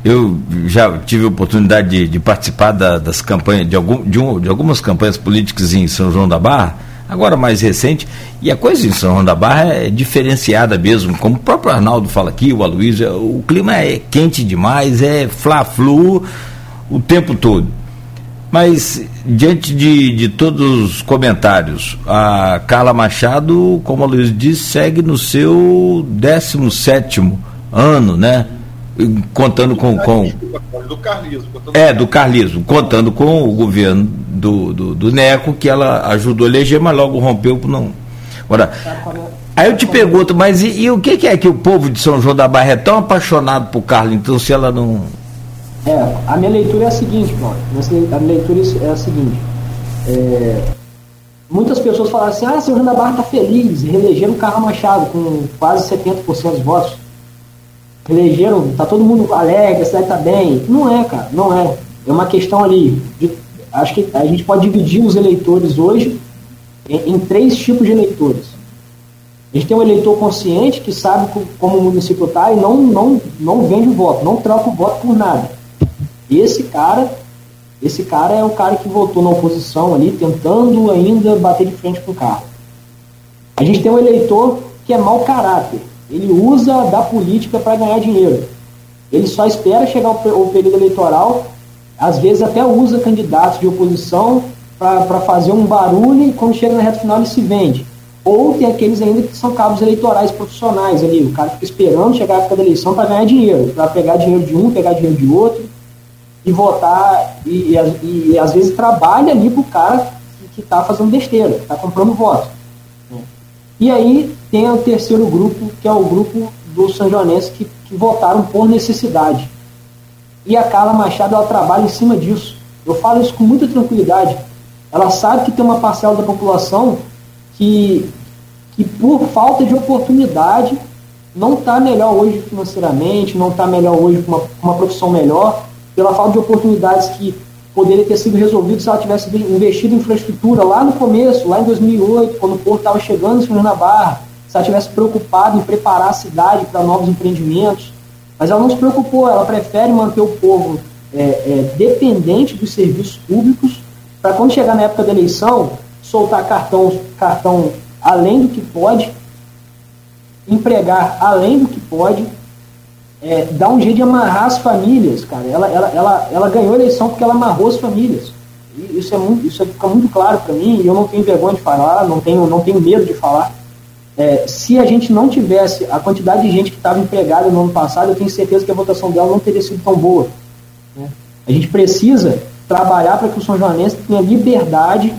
Eu já tive a oportunidade de, de participar da, das campanhas, de, algum, de, um, de, algumas campanhas políticas em São João da Barra, agora mais recente, e a coisa em São João da Barra é diferenciada mesmo, como o próprio Arnaldo fala aqui, o Aloysio, o clima é quente demais, é fla-flu o tempo todo. Mas, diante de, de todos os comentários, a Carla Machado, como a Luiz disse, segue no seu 17 ano, né? Contando com. com do Carlismo. É, do Carlismo, contando com o governo do, do, do Neco, que ela ajudou a eleger, mas logo rompeu por não. Agora, aí eu te pergunto, mas e, e o que, que, é que o povo de São João da Barra é tão apaixonado por Carlos, então se ela não é, a minha leitura é a seguinte, Cláudio. A minha leitura é a seguinte. É, muitas pessoas falaram assim, ah, seu João da Barra está feliz, reelegeram o Carlos Machado com quase 70% dos votos. Reelegeram, tá todo mundo alegre, a cidade está bem. Não é, cara, não é. É uma questão ali. De, acho que a gente pode dividir os eleitores hoje em, em três tipos de eleitores. A gente tem um eleitor consciente que sabe como o município está e não, não, não vende o voto, não troca o voto por nada. Esse cara, esse cara é o cara que votou na oposição ali, tentando ainda bater de frente com o carro. A gente tem um eleitor que é mau caráter. Ele usa da política para ganhar dinheiro. Ele só espera chegar o período eleitoral, às vezes até usa candidatos de oposição para fazer um barulho e quando chega na reta final ele se vende. Ou tem aqueles ainda que são cabos eleitorais profissionais ali. O cara fica esperando chegar a época da eleição para ganhar dinheiro, para pegar dinheiro de um, pegar dinheiro de outro e votar, e, e, e às vezes trabalha ali para o cara que está fazendo besteira, está comprando voto. E aí tem o terceiro grupo, que é o grupo dos sanjonenses que, que votaram por necessidade. E a Carla Machado ela trabalha em cima disso. Eu falo isso com muita tranquilidade. Ela sabe que tem uma parcela da população que, que por falta de oportunidade não está melhor hoje financeiramente, não está melhor hoje com uma, uma profissão melhor, pela falta de oportunidades que poderia ter sido resolvido se ela tivesse investido em infraestrutura lá no começo, lá em 2008, quando o Porto estava chegando em São na Barra, se ela tivesse preocupado em preparar a cidade para novos empreendimentos. Mas ela não se preocupou, ela prefere manter o povo é, é, dependente dos serviços públicos, para quando chegar na época da eleição, soltar cartão, cartão além do que pode, empregar além do que pode, é, dá um jeito de amarrar as famílias, cara. Ela, ela, ela, ela ganhou a eleição porque ela amarrou as famílias. E isso é muito, isso fica muito claro para mim e eu não tenho vergonha de falar, não tenho, não tenho medo de falar. É, se a gente não tivesse a quantidade de gente que estava empregada no ano passado, eu tenho certeza que a votação dela não teria sido tão boa. Né? A gente precisa trabalhar para que o São Joanense tenha liberdade,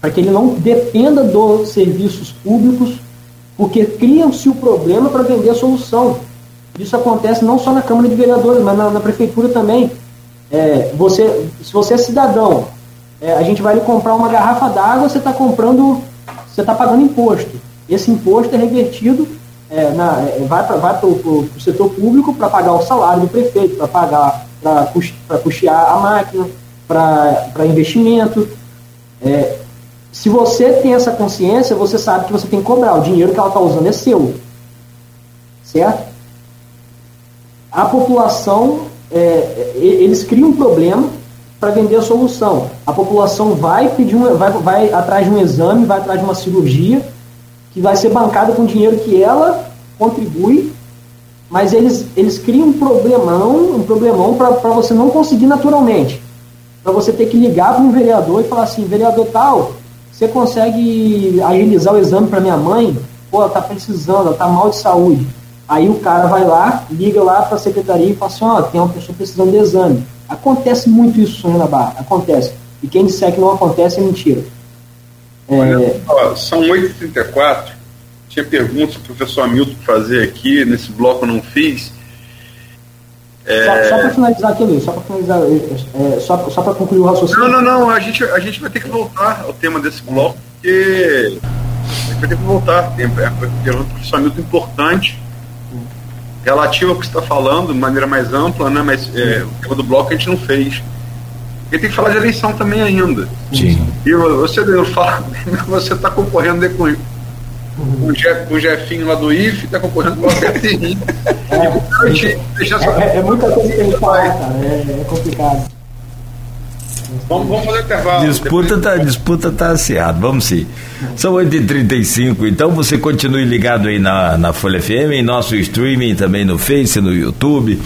para que ele não dependa dos serviços públicos, porque criam-se o problema para vender a solução. Isso acontece não só na Câmara de Vereadores, mas na, na Prefeitura também. É, você, se você é cidadão, é, a gente vai lhe comprar uma garrafa d'água, você está comprando, você está pagando imposto. Esse imposto é revertido, é, na, é, vai para o setor público para pagar o salário do prefeito, para pagar, para custear a máquina, para investimento. É, se você tem essa consciência, você sabe que você tem que cobrar. O dinheiro que ela está usando é seu. Certo? A população, é, é eles criam um problema para vender a solução. A população vai pedir vai, vai atrás de um exame, vai atrás de uma cirurgia, que vai ser bancada com dinheiro que ela contribui, mas eles, eles criam um problemão, um problemão para você não conseguir naturalmente. Para você ter que ligar para um vereador e falar assim, vereador tal, você consegue agilizar o exame para minha mãe? Pô, ela está precisando, ela está mal de saúde. Aí o cara vai lá, liga lá para a secretaria e fala assim, ó, oh, tem uma pessoa precisando de exame. Acontece muito isso, Sônia Barra, acontece. E quem disser que não acontece é mentira. É... Olha, são 8h34, tinha perguntas para o professor Hamilton fazer aqui, nesse bloco eu não fiz. É... Só, só para finalizar aqui, Luiz, só para finalizar, é, só, só para concluir o raciocínio. Não, não, não, a gente, a gente vai ter que voltar ao tema desse bloco, porque a gente vai ter que voltar. Tem, é pergunta do professor Hamilton importante relativa ao que você está falando, de maneira mais ampla, né? mas é, o tema do bloco a gente não fez. ele tem que falar de eleição também ainda. Sim. E você, eu falo, você está concorrendo com, uhum. o o Jefinho lá do IF, está concorrendo com o Albertinho. É, é, é, é, muita coisa que gente fala, cara. É, é complicado. Vamos, vamos fazer intervalo. Disputa tá, disputa tá acirrada, vamos sim. São 8h35, então você continue ligado aí na, na Folha FM, em nosso streaming, também no Face, no YouTube.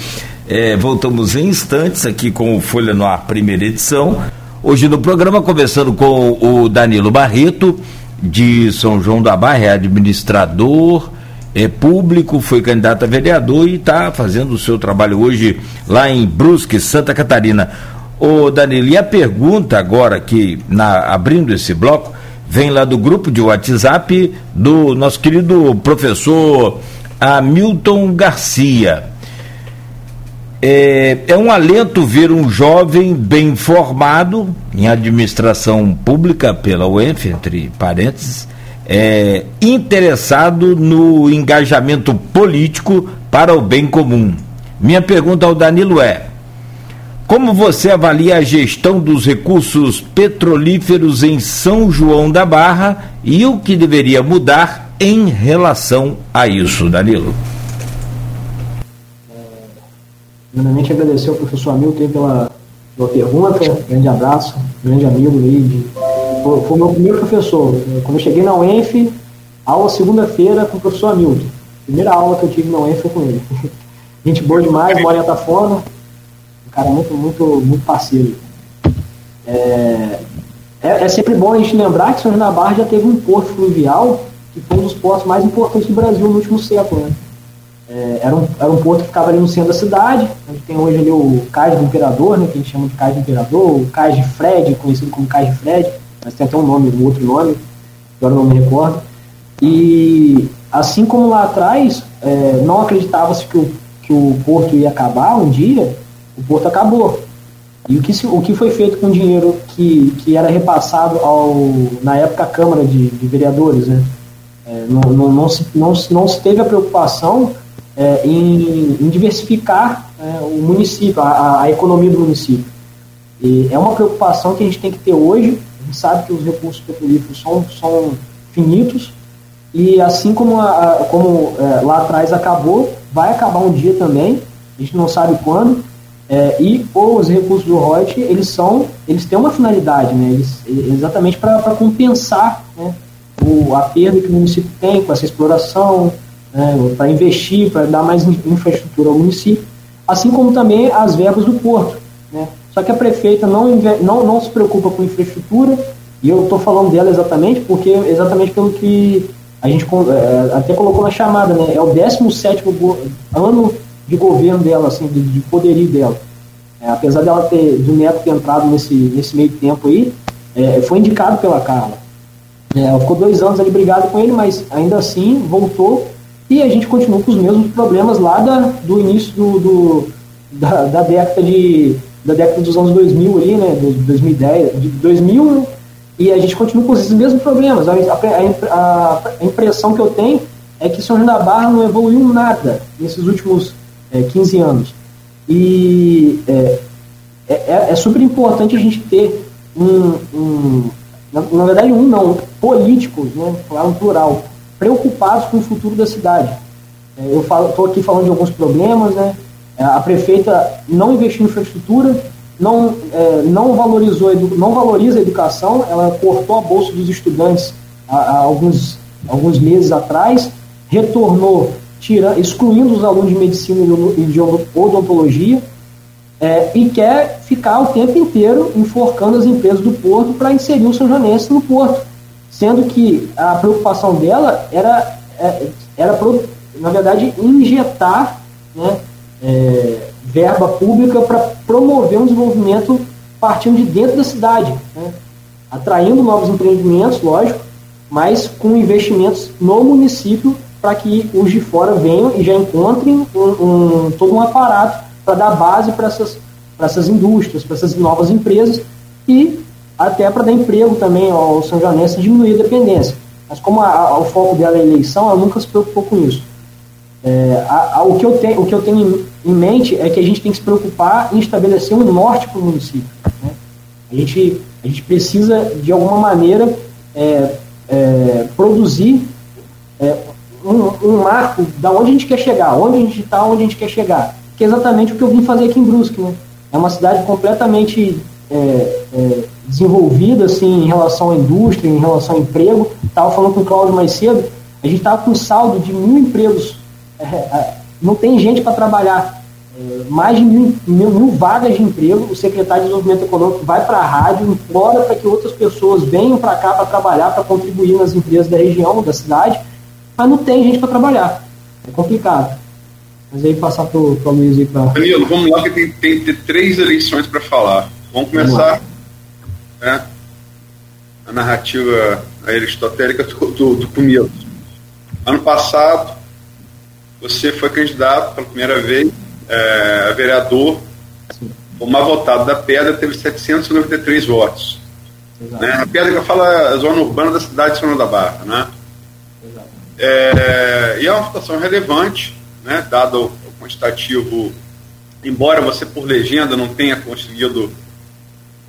É, voltamos em instantes aqui com o Folha no Ar, primeira edição. Hoje no programa, conversando com o Danilo Barreto, de São João da Barra, é administrador é público, foi candidato a vereador e está fazendo o seu trabalho hoje lá em Brusque, Santa Catarina. Ô Danilo, e a pergunta agora que, na, abrindo esse bloco, vem lá do grupo de WhatsApp do nosso querido professor Hamilton Garcia. É, é, um alento ver um jovem bem formado em administração pública pela UENF, entre parênteses, é, interessado no engajamento político para o bem comum. Minha pergunta ao Danilo é: como você avalia a gestão dos recursos petrolíferos em São João da Barra e o que deveria mudar em relação a isso, Danilo? Primeiramente, agradecer ao professor Hamilton pela, pela pergunta. Grande abraço, grande amigo aí. Foi, foi meu primeiro professor. Quando eu cheguei na UENF, aula segunda-feira com o professor Hamilton. Primeira aula que eu tive na UENF foi com ele. Gente boa demais, mora em cara muito, muito, muito parceiro. É, é, é, sempre bom a gente lembrar que São João da Barra já teve um porto fluvial que foi um dos portos mais importantes do Brasil no último século. Né? É, era, um, era um porto que ficava ali no centro da cidade. Gente tem hoje ali o Cais do Imperador, né, que a gente chama de Cais do Imperador, o Cais de Fred, conhecido como Cais de Fred, mas tem até um nome, um outro nome, agora não me recordo. E assim como lá atrás, é, não acreditava-se que o, que o porto ia acabar um dia, o porto acabou. E o que, se, o que foi feito com o dinheiro que, que era repassado ao, na época à Câmara de, de Vereadores? Né? É, não, não, não, se, não, não se teve a preocupação é, em, em, diversificar é, o município, a, a, economia do município. E é uma preocupação que a gente tem que ter hoje. A gente sabe que os recursos petrolíferos são, são finitos e assim como, a, como é, lá atrás acabou, vai acabar um dia também. A gente não sabe quando é, e os recursos do ROIT, eles são, eles têm uma finalidade, né? Eles, exatamente para compensar né, o, a perda que o município tem com essa exploração, né, para investir, para dar mais infraestrutura ao município, assim como também as verbas do porto. Né? Só que a prefeita não, não, não se preocupa com infraestrutura, e eu estou falando dela exatamente porque exatamente pelo que a gente é, até colocou na chamada, né? É o 17 ano de governo dela, assim, de, de poderio dela. É, apesar dela ter, do Neto ter entrado nesse, nesse meio tempo aí, é, foi indicado pela Carla. É, ela ficou dois anos ali brigado com ele, mas ainda assim voltou e a gente continua com os mesmos problemas lá da, do início do, do da, da, década de da década dos anos 2000 ali, né, de 2010, de 2000 e a gente continua com esses mesmos problemas. A, a, a, a impressão que eu tenho é que São João da Barra não evoluiu nada nesses últimos é, 15 anos. E é, é, é, é, super importante a gente ter um, um na, na, verdade um não, políticos, né, um plural, preocupados com o futuro da cidade. É, eu estou aqui falando de alguns problemas, né, é, a prefeita não investiu em infraestrutura, não, é, não, valorizou, não valoriza a educação, ela cortou a bolsa dos estudantes há, há alguns, alguns meses atrás, retornou tira, excluindo os alunos de medicina e de odontologia, é, e quer ficar o tempo inteiro enforcando as empresas do porto para inserir o São Janense no porto, sendo que a preocupação dela era, é, era na verdade, injetar né, é, verba pública para promover um desenvolvimento partindo de dentro da cidade, né, atraindo novos empreendimentos, lógico, mas com investimentos no município para que os de fora venham e já encontrem um, um, todo um aparato para dar base para essas, essas indústrias, para essas novas empresas e até para dar emprego também ao São Joanense e diminuir a dependência. Mas como a, a, o foco dela é a eleição, ela nunca se preocupou com isso. É, a, o, que eu tenho, o que eu tenho em mente é que a gente tem que se preocupar em estabelecer um norte para o município. Né? A gente, a gente precisa, de alguma maneira, é, é, produzir é, um, um, marco da onde a gente quer chegar, onde a gente está, onde a gente quer chegar. Que é exatamente o que eu vim fazer aqui em Brusque. Né? É uma cidade completamente é, é, desenvolvida assim, em relação à indústria, em relação ao emprego. Estava falando com o Cláudio mais cedo, a gente estava com um saldo de mil empregos. É, não tem gente para trabalhar é, mais de mil, mil, mil, vagas de emprego, o secretário de Desenvolvimento Econômico vai para a rádio, implora para que outras pessoas venham para cá para trabalhar, para contribuir nas empresas da região, da cidade, mas não tem gente para trabalhar. É complicado. Mas aí passar para o Luiz aí para. Danilo, vamos lá, que tem, tem, três eleições para falar. Vamos começar né, a narrativa aristotélica do, do, do Ano passado, você foi candidato pela primeira vez é, vereador, o mais votado da Pedra teve 793 votos. Né? A Pedra que eu falo é a zona urbana da cidade de São da Barra. Né? É, e é uma votação relevante, né? dado o quantitativo, embora você por legenda não tenha conseguido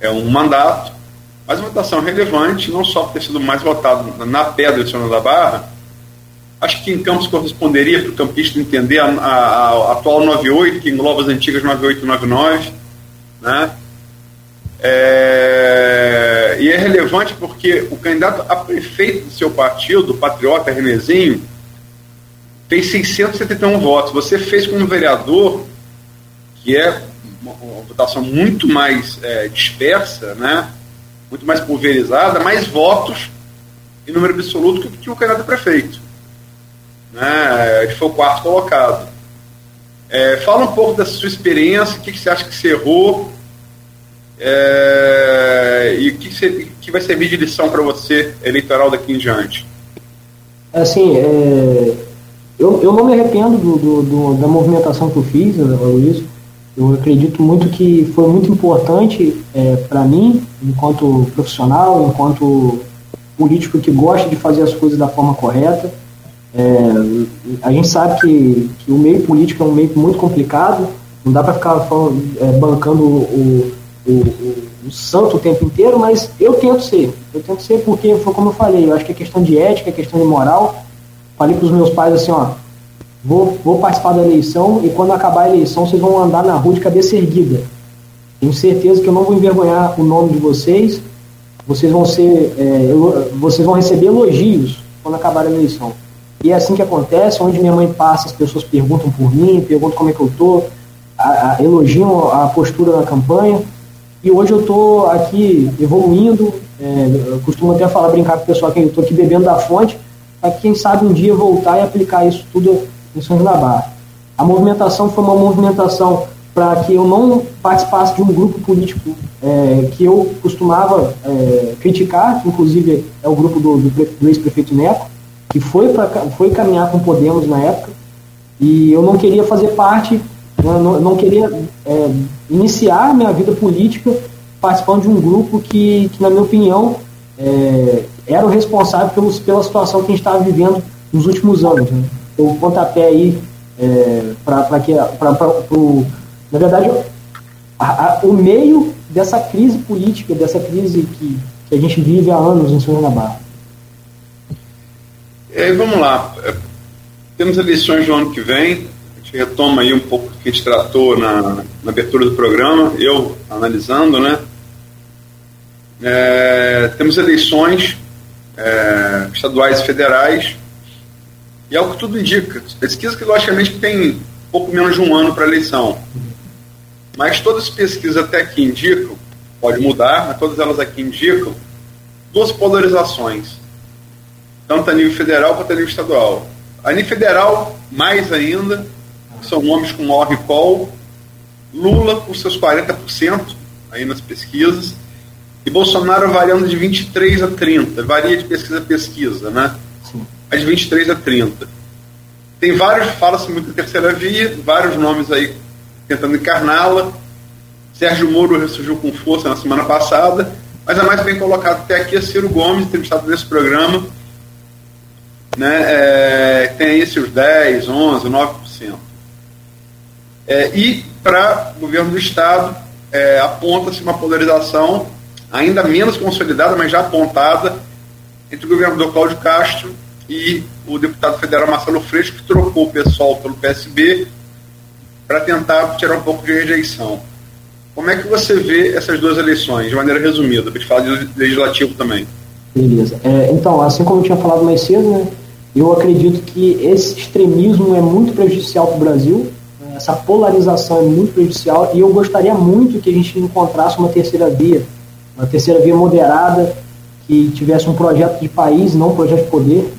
é, um mandato, mas uma votação relevante, não só por ter sido mais votado na Pedra de São da Barra, Acho que em Campos corresponderia para o campista entender a, a, a, atual 98, que engloba as antigas 98 e 99. Né? É, é relevante porque o candidato a prefeito do seu partido, Patriota Renezinho, fez 671 votos. Você fez como vereador, que é uma, uma votação muito mais é, dispersa, né? muito mais pulverizada, mais votos em número absoluto que, que o candidato a prefeito né? Ele foi o quarto colocado. É, fala um pouco da sua experiência, o que, que você acha que você errou é, e o que, que, vai servir de lição para você eleitoral daqui em diante. Assim, é, eu, eu não me arrependo do, do, do, da movimentação que eu fiz, né, Luiz. Eu acredito muito que foi muito importante é, para mim, enquanto profissional, enquanto político que gosta de fazer as coisas da forma correta. É, a gente sabe que, que, o meio político é um meio muito complicado, não dá para ficar falando, é, bancando o, o, o, o, santo o tempo inteiro, mas eu tento ser. Eu tento ser porque, foi como eu falei, eu acho que é questão de ética, é questão de moral. Falei para os meus pais assim: ó, vou, vou participar da eleição e quando acabar a eleição vocês vão andar na rua de cabeça erguida. Tenho certeza que eu não vou envergonhar o nome de vocês, vocês vão ser, é, vocês vão receber elogios quando acabar a eleição. E é assim que acontece, onde minha mãe passa, as pessoas perguntam por mim, perguntam como é que eu tô, elogiam a postura na campanha. E hoje eu estou aqui evoluindo, é, eu costumo até falar, brincar com o pessoal que eu estou aqui bebendo da fonte, para quem sabe um dia voltar e aplicar isso tudo em São João da Barra. A movimentação foi uma movimentação para que eu não participasse de um grupo político é, que eu costumava é, criticar, que inclusive é o grupo do, do, do ex-prefeito Neco, que foi, pra, foi caminhar com Podemos na época, e eu não queria fazer parte, né, não, não queria é, iniciar minha vida política participando de um grupo que, que na minha opinião, é, era o responsável pelos, pela situação que a gente estava vivendo nos últimos anos. Né? O pontapé aí é, para que. Pra, pra, pro, na verdade, a, a, o meio dessa crise política, dessa crise que, que a gente vive há anos em São Barra. E vamos lá. É, temos eleições no ano que vem. Retoma aí um pouco o que a gente tratou na, na abertura do programa, eu analisando, né? É, temos eleições é, estaduais e federais. E é o que tudo indica. Pesquisa que, logicamente, tem pouco menos de um ano para eleição. Mas todas as pesquisas até aqui indicam, pode mudar, mas todas elas aqui indicam duas polarizações tanto a nível federal quanto a nível estadual. A nível federal, mais ainda, são nomes com maior recall, Lula com seus 40% aí nas pesquisas, e Bolsonaro variando de 23 a 30, varia de pesquisa a pesquisa, né? Mas de 23 a 30. Tem vários, fala-se muito da terceira via, vários nomes aí tentando encarná-la. Sérgio Moro ressurgiu com força na semana passada, mas a mais bem colocado até aqui é Ciro Gomes, entrevistado nesse programa, né, é, tem aí seus 10, 11, 9%. É, e para o governo do Estado, é, aponta-se uma polarização ainda menos consolidada, mas já apontada, entre o governador Cláudio Castro e o deputado federal Marcelo Freixo, que trocou o pessoal pelo PSB para tentar tirar um pouco de rejeição. Como é que você vê essas duas eleições, de maneira resumida, para te falar de legislativo também? Beleza. É, então, assim como eu tinha falado mais cedo, né, eu acredito que esse extremismo é muito prejudicial para o Brasil, essa polarização é muito prejudicial, e eu gostaria muito que a gente encontrasse uma terceira via, uma terceira via moderada, que tivesse um projeto de país, não um projeto de poder.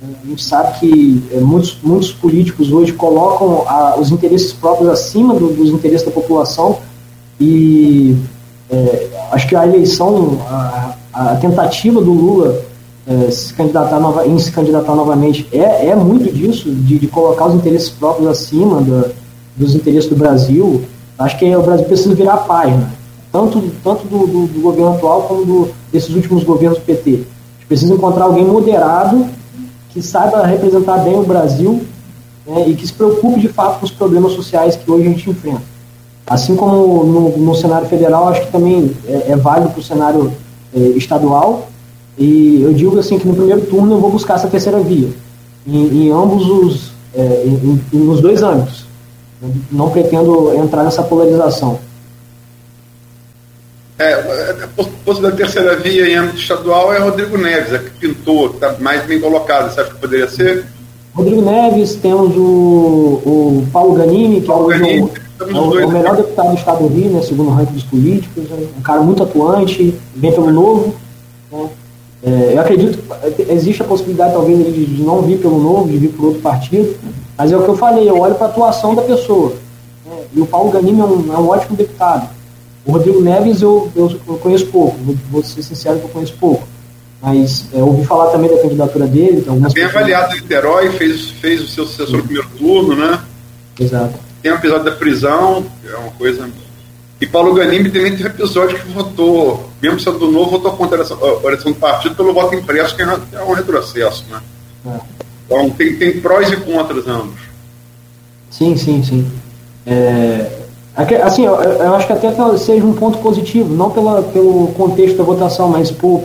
A gente sabe que é, muitos, muitos políticos hoje colocam a, os interesses próprios acima do, dos interesses da população e é, acho que a eleição, a, a tentativa do Lula é, se candidatar nova, em se candidatar novamente é, é muito disso, de, de colocar os interesses próprios acima da, dos interesses do Brasil. Acho que o Brasil precisa virar a página, tanto, tanto do, do, do governo atual como do, desses últimos governos do PT. A gente precisa encontrar alguém moderado que saiba representar bem o Brasil né, e que se preocupe de fato com os problemas sociais que hoje a gente enfrenta. Assim como no, no cenário federal, acho que também é, é válido para o cenário é, estadual. E eu digo assim que no primeiro turno eu vou buscar essa terceira via, em, em ambos os, é, em, em, nos dois âmbitos. Não pretendo entrar nessa polarização. É, a posto da terceira via em âmbito estadual é Rodrigo Neves, é que pintou, está mais bem colocado. Você acha que poderia ser? Rodrigo Neves, temos o, o Paulo Ganini, que Paulo é o, Ganini, é o, é o melhor deputado do estado do Rio, né, segundo o ranking dos políticos, é um cara muito atuante, vem pelo novo. Né. É, eu acredito que existe a possibilidade, talvez, de, de não vir pelo novo, de vir por outro partido, mas é o que eu falei, eu olho para a atuação da pessoa. Né, e o Paulo Ganini é um, é um ótimo deputado. O Rodrigo Neves eu, eu, eu conheço pouco, vou, ser sincero que eu conheço pouco. Mas é, ouvi falar também da candidatura dele. Então, Bem avaliado em Niterói, fez, fez o seu sucessor no primeiro turno, né? Exato. Tem um episódio da prisão, é uma coisa. E Paulo Ganimi também teve episódio que votou, mesmo sendo do novo, votou contra a eleição do partido pelo voto impresso, que é um retrocesso, né? É. Então tem, tem prós e contras ambos. Sim, sim, sim. É, assim, eu, eu, acho que até seja um ponto positivo, não pela, pelo contexto da votação, mas por,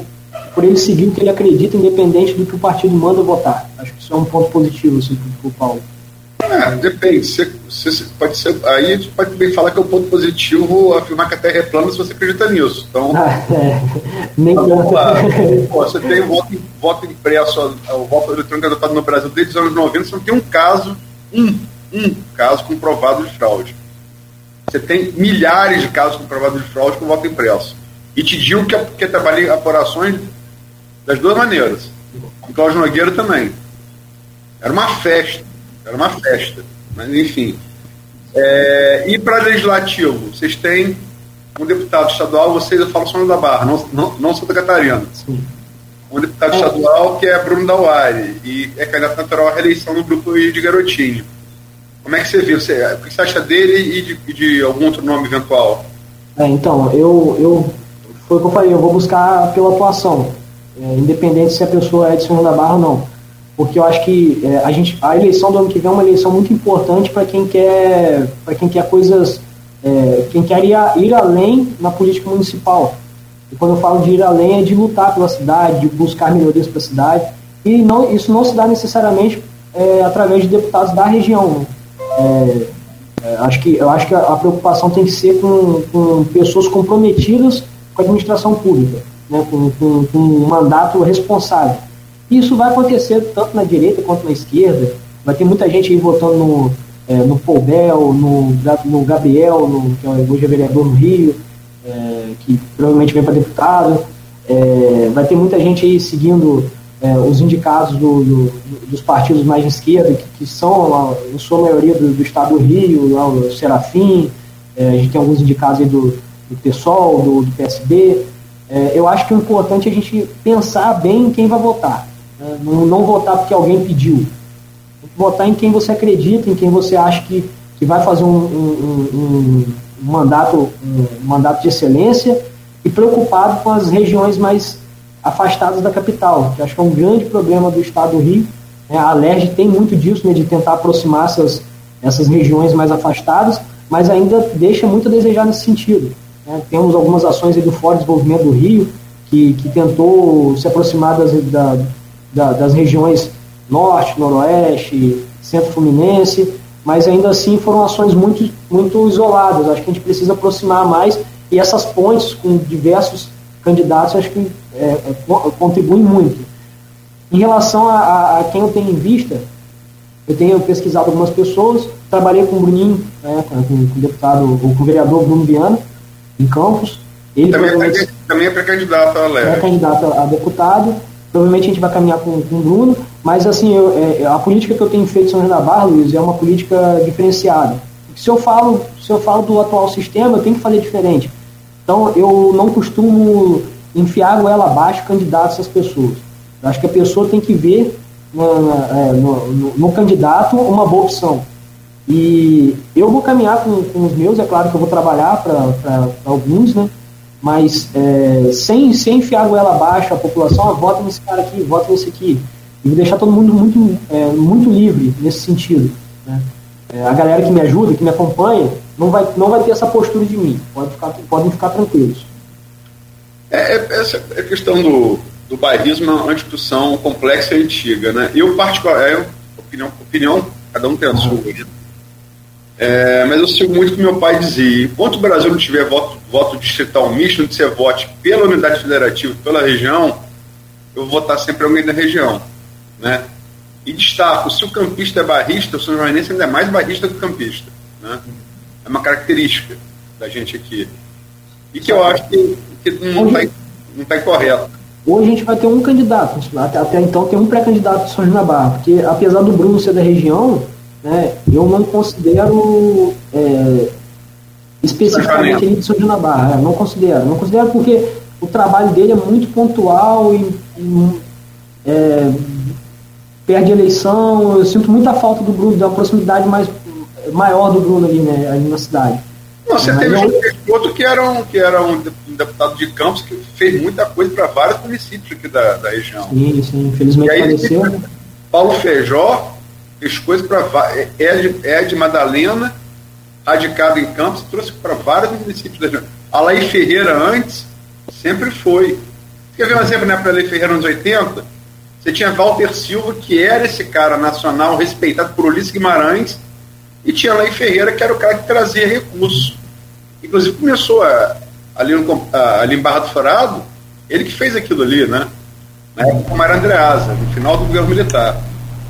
por ele seguir o que ele acredita, independente do que o partido manda votar. Acho que isso é um ponto positivo assim, para o Paulo. É, depende. Você, você, pode ser, aí a gente pode também falar que é um ponto positivo afirmar que a Terra é plana se você acredita nisso. Então, ah, é. Nem então, vamos lá. Pô, você tem voto, voto impresso, o voto eletrônico adotado no Brasil desde os anos 90, você não tem um caso, um, um caso comprovado de fraude. Você tem milhares de casos comprovados de fraude com voto impresso. E te digo que, que trabalhei apurações das duas maneiras. O Cláudio Nogueira também. Era uma festa era uma festa. Mas, enfim. É, e para legislativo, vocês têm um deputado estadual, vocês, eu falo só da Barra, não, não, não Santa Catarina. Sim. Um deputado estadual que é Bruno Dauari, e é candidato natural à reeleição no grupo de Garotinho. Como é que você vê? Você, o que você acha dele e de, de algum outro nome eventual? É, então, eu, eu foi o que eu falei, eu vou buscar pela atuação, é, independente se a pessoa é de São da Barra ou não porque eu acho que é, a, gente, a eleição do ano que vem é uma eleição muito importante para quem quer para quem quer coisas é, quem quer ir, ir, além na política municipal e quando eu falo de ir além é de lutar pela cidade de buscar melhorias para a cidade e não, isso não se dá necessariamente é, através de deputados da região né? é, é, acho que eu acho que a, a, preocupação tem que ser com, com pessoas comprometidas com a administração pública né? com, com, com um mandato responsável isso vai acontecer tanto na direita quanto na esquerda. Vai ter muita gente aí votando no, é, no Poubel, no, no Gabriel, no, que é hoje é vereador no Rio, é, que provavelmente vem para deputado. É, vai ter muita gente aí seguindo é, os indicados do, do, dos partidos mais de esquerda, que, que são, em sua maioria, do, do estado do Rio, lá, o Serafim, é, a gente tem alguns indicados aí do, do PSOL, do, do PSB. Eu acho que o importante é a gente pensar bem em quem vai votar. É, não, não votar porque alguém pediu. Votar em quem você acredita, em quem você acha que, que vai fazer um, um, um, um mandato, um mandato de excelência e preocupado com as regiões mais afastadas da capital, que acho que é um grande problema do estado do Rio. É, a Alerj tem muito disso, né, de tentar aproximar essas, essas regiões mais afastadas, mas ainda deixa muito a desejar nesse sentido. Né? Temos algumas ações do Fórum de Desenvolvimento do Rio, que, que tentou se aproximar das, da, da, das regiões norte, noroeste, centro fluminense, mas ainda assim foram ações muito, muito isoladas. Acho que a gente precisa aproximar mais e essas pontes com diversos candidatos acho que é, é contribuem muito. Em relação a, a, a, quem eu tenho em vista, eu tenho pesquisado algumas pessoas, trabalhei com o Bruninho, né, com, com, o deputado, com o vereador Bruno Viana, em Campos. Ele também, é, também é pré-candidato a É candidato a deputado. Provavelmente a gente vai caminhar com, com o Bruno, mas assim, eu, é, a política que eu tenho feito em São João da Barra, Luiz, é uma política diferenciada. Se eu falo, se eu falo do atual sistema, eu tenho que fazer diferente. Então, eu não costumo enfiar a goela abaixo candidatos às pessoas. Eu acho que a pessoa tem que ver no, no, no, no candidato uma boa opção. E eu vou caminhar com, com, os meus, é claro que eu vou trabalhar para alguns, né? Mas é, sem, sem enfiar a goela abaixo a população, ah, vota nesse cara aqui, vota nesse aqui. E deixar todo mundo muito, é, muito livre nesse sentido. Né? É, a galera que me ajuda, que me acompanha, não vai, não vai ter essa postura de mim. Pode ficar, podem ficar tranquilos. É, é essa é questão do, do bairrismo é uma discussão complexa e antiga. Né? Eu, particularmente, é, opinião, opinião, cada um tem a sua. É, mas eu sigo muito o que meu pai dizia. Enquanto o Brasil não tiver voto, voto distrital misto, onde você vote pela unidade federativa, pela região, eu vou votar sempre alguém da região. Né? E destaco, se o campista é barrista, o São Joanense ainda é mais barrista do que campista. Né? É uma característica da gente aqui. E que eu acho que, que não está não tá incorreto. Hoje a gente vai ter um candidato, até, até então tem um pré-candidato de São João da Barra, porque apesar do Bruno ser da região, né, eu não considero é, especificamente ele de São João da Barra, é, não considero, não considero porque o trabalho dele é muito pontual e, e é, perde eleição, eu sinto muita falta do Bruno, da proximidade mais maior do Bruno ali, né, ali na cidade. Não, você teve outro que era, um, que era um deputado de Campos que fez muita coisa para vários municípios aqui da, da região. Sim, sim, infelizmente aí, faleceu. Paulo Feijó fez coisas para Ed, Ed Madalena, radicado em Campos, trouxe para vários municípios da região. A Ferreira antes sempre foi. Quer ver um exemplo, né, para a Ferreira nos 80? Você tinha Walter Silva, que era esse cara nacional respeitado por Ulisses Guimarães, e tinha Lei Ferreira, que era o cara que trazia recursos. Inclusive começou a, ali, no, a, ali em Barra do Furado, ele que fez aquilo ali, né? Na época era Andreasa, no final do governo militar.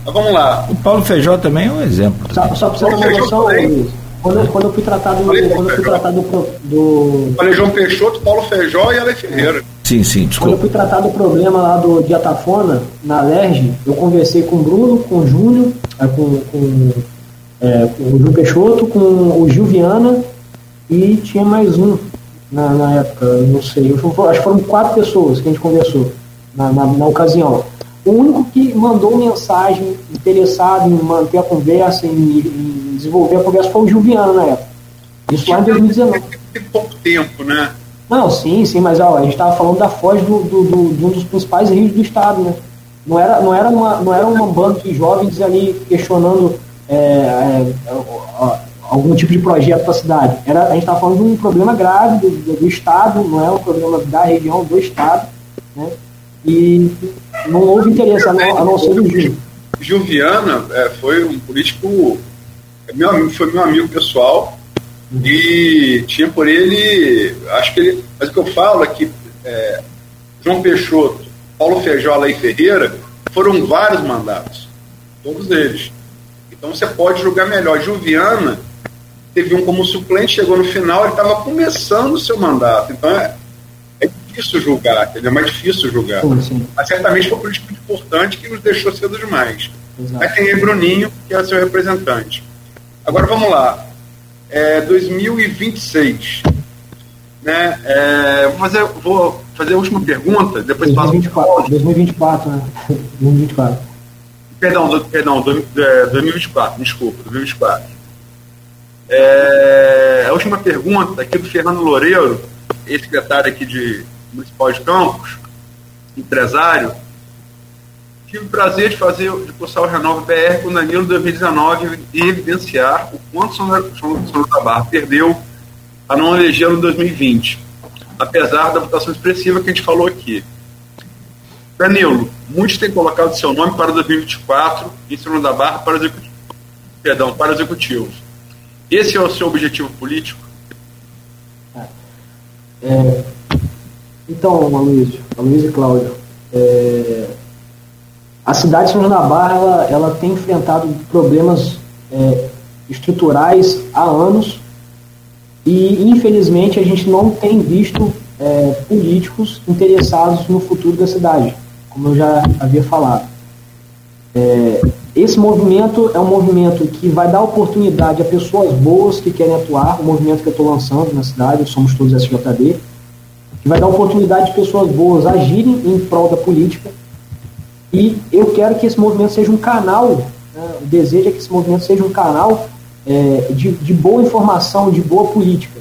Mas vamos lá. O Paulo Feijó também é um exemplo. Só, só para você ter uma noção, quando, quando eu fui tratado, quando eu fui tratado do, do. Falei João Peixoto, Paulo Feijó e a Lei Ferreira. Sim, sim, desculpa. Quando eu fui tratar do problema lá do diatafona, na Alerj, eu conversei com o Bruno, com o Júnior, é, com, com é, o Gil Peixoto, com o Gil Viana e tinha mais um na, na época, não sei, acho que foram quatro pessoas que a gente conversou na, na, na ocasião. O único que mandou mensagem interessado em manter a conversa, em, em desenvolver a conversa, foi o Gil Viana na época. Isso lá em 2019. Tem pouco tempo, né? Não, sim, sim, mas ó, a gente estava falando da Foz do, do, do, de um dos principais rios do estado, né? Não era, não era, uma, não era uma banda de jovens ali questionando é, é, algum tipo de projeto para a cidade. Era, a gente estava falando de um problema grave do, do, do, Estado, não é um problema da região, do Estado, né? e não houve interesse, a não, a não ser do Gil. Viana é, foi um político, é meu amigo, foi meu amigo pessoal, e tinha por ele, acho que ele, mas o que eu falo é que é, João Peixoto, Paulo Feijó e Ferreira foram vários mandatos, todos eles. Então você pode julgar melhor. Juliana teve um como suplente, chegou no final, ele estava começando o seu mandato. Então é difícil julgar, é mais difícil julgar. Sim, sim. Mas certamente foi um político importante que nos deixou cedo demais. Exato. Aí tem aí Bruninho, que é seu representante. Agora vamos lá. É 2026. Né? É, vou, fazer, vou fazer a última pergunta, depois 2024, passo. 2024, né? 2024. Perdão, do, perdão, do, é, 2024, desculpa, 2024. É, a última pergunta aqui do Fernando Loureiro, ex-secretário aqui de Municipal de Campos, empresário. Tive o prazer de fazer, de cursar o Renova BR com o Danilo 2019 e evidenciar o quanto São, São, São Barra perdeu a não elegê-lo em 2020, apesar da votação expressiva que a gente falou aqui. Danilo, muitos têm colocado seu nome para 2024 em cima da barra para, executivo, perdão, para executivos. Esse é o seu objetivo político? É, então, Aloysio, Aloysio e Cláudio, é, a cidade de São João da Barra ela, ela tem enfrentado problemas é, estruturais há anos e, infelizmente, a gente não tem visto é, políticos interessados no futuro da cidade, como eu já havia falado. É, esse movimento é um movimento que vai dar oportunidade a pessoas boas que querem atuar, o movimento que eu estou lançando na cidade, somos todos SJD, que vai dar oportunidade de pessoas boas agirem em prol da política. E eu quero que esse movimento seja um canal, né, o desejo é que esse movimento seja um canal é, de, de, boa informação, de boa política.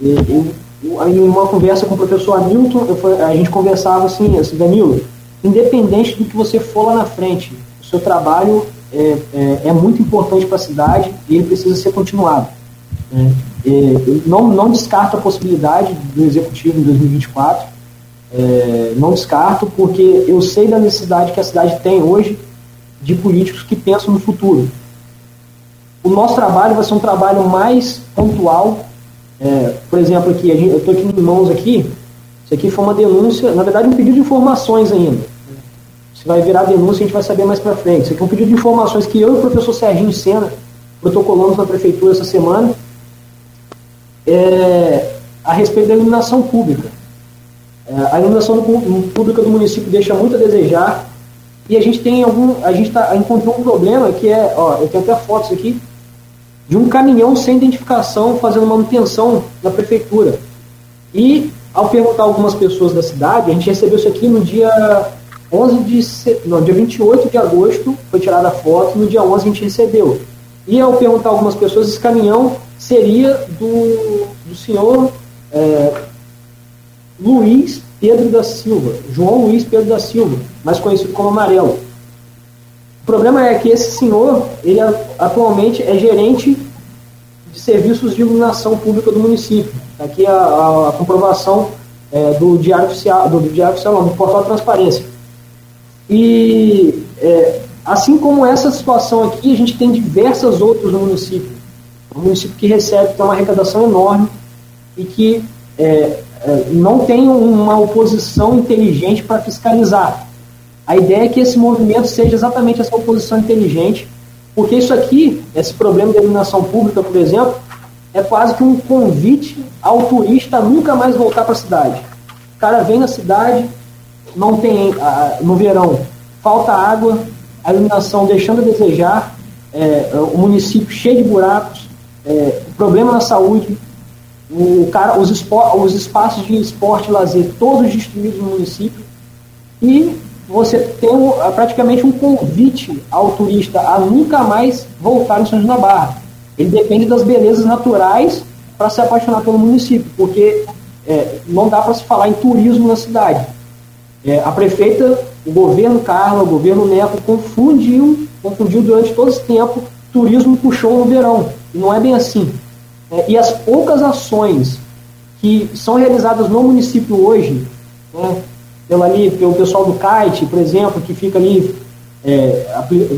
Eu, eu, em uma conversa com o professor Hamilton, eu, a gente conversava assim, assim, Danilo, independente do que você for lá na frente, o seu trabalho é, é, é muito importante para a cidade e ele precisa ser continuado. Né? Não, não descarto a possibilidade do executivo em 2024, é, não descarto, porque eu sei da necessidade que a cidade tem hoje de políticos que pensam no futuro. O nosso trabalho vai ser um trabalho mais pontual. É, por exemplo, aqui, eu estou aqui em mãos aqui, isso aqui foi uma denúncia, na verdade um pedido de informações ainda. Se vai virar denúncia, a gente vai saber mais para frente. Isso aqui é um pedido de informações que eu e o professor Serginho Sena protocolamos na prefeitura essa semana é, a respeito da iluminação pública. É, a iluminação pública do município deixa muito a desejar e a gente tem algum, a gente tá, encontrou um problema que é, ó, eu tenho até fotos aqui de um caminhão sem identificação fazendo manutenção na prefeitura. E ao perguntar algumas pessoas da cidade, a gente recebeu isso aqui no dia 11 de não, dia 28 de agosto, foi tirada a foto, no dia 11 a gente recebeu. E ao perguntar algumas pessoas, esse caminhão seria do, do senhor é, Luiz Pedro da Silva, João Luiz Pedro da Silva, mais conhecido como Amarelo. O problema é que esse senhor, ele atualmente é gerente de serviços de iluminação pública do município. Aqui a, a, a comprovação é, do Diário Oficial, do, do Diário Oficial, do Portal Transparência. E é, assim como essa situação aqui, a gente tem diversas outras no município um município que recebe, tem uma arrecadação enorme e que é, é, não tem uma oposição inteligente para fiscalizar. A ideia é que esse movimento seja exatamente essa oposição inteligente, porque isso aqui, esse problema da iluminação pública, por exemplo, é quase que um convite ao turista nunca mais voltar para a cidade. O cara vem na cidade, não tem, no verão, falta água, a iluminação deixando a desejar, é, o município cheio de buracos, é, problema na saúde, o cara, os, os espaços de esporte e lazer todos destruídos no município e você tem praticamente um convite ao turista a nunca mais voltar em São João da Barra. Ele depende das belezas naturais para se apaixonar pelo município, porque é, não dá para se falar em turismo na cidade. É, a prefeita, o governo Carla, o governo Neto confundiu, confundiu durante todo esse tempo turismo show no verão. Não é bem assim. É, e as poucas ações que são realizadas no município hoje, né, pelo, ali, pelo pessoal do kite, por exemplo, que fica ali é,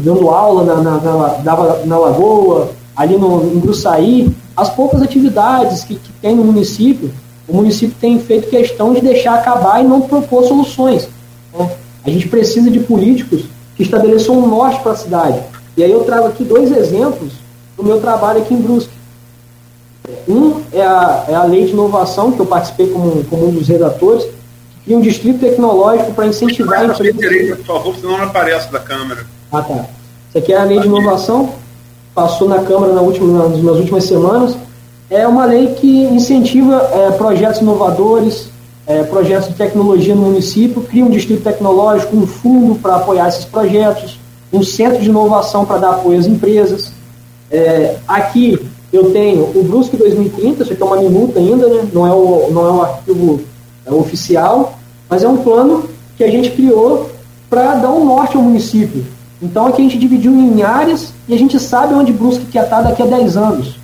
dando aula na, na, na, na, Lagoa, ali no, em Gruçaí, as poucas atividades que, que tem no município, o município tem feito questão de deixar acabar e não propor soluções. Né? A gente precisa de políticos que estabeleçam um norte para a cidade. E aí eu trago aqui dois exemplos do meu trabalho aqui em Brusque. Um é a, é a lei de inovação, que eu participei como, como um dos redatores, que cria um distrito tecnológico para incentivar... a direita, por favor, senão não aparece da Câmara. Ah, tá. Isso aqui é a lei de inovação, passou na Câmara na última, nas últimas semanas. É uma lei que incentiva é, projetos inovadores, é, projetos de tecnologia no município, cria um distrito tecnológico, um fundo para apoiar esses projetos, um centro de inovação para dar apoio às empresas. É, aqui eu tenho o Brusque 2030, isso aqui é uma minuta ainda, né? não, é o, não é um arquivo é oficial, mas é um plano que a gente criou para dar um norte ao município. Então aqui a gente dividiu em áreas e a gente sabe onde Brusque quer estar daqui a 10 anos.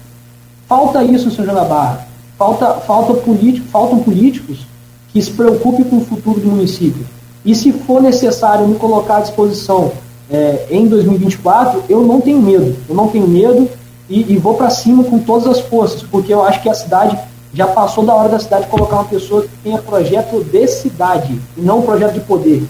Falta isso em São João da Barra. Falta, falta político, faltam políticos que se preocupem com o futuro do município. E se for necessário me colocar à disposição é, em 2024, eu não tenho medo. Eu não tenho medo e, e vou para cima com todas as forças, porque eu acho que a cidade já passou da hora da cidade colocar uma pessoa que tenha projeto de cidade e não projeto de poder.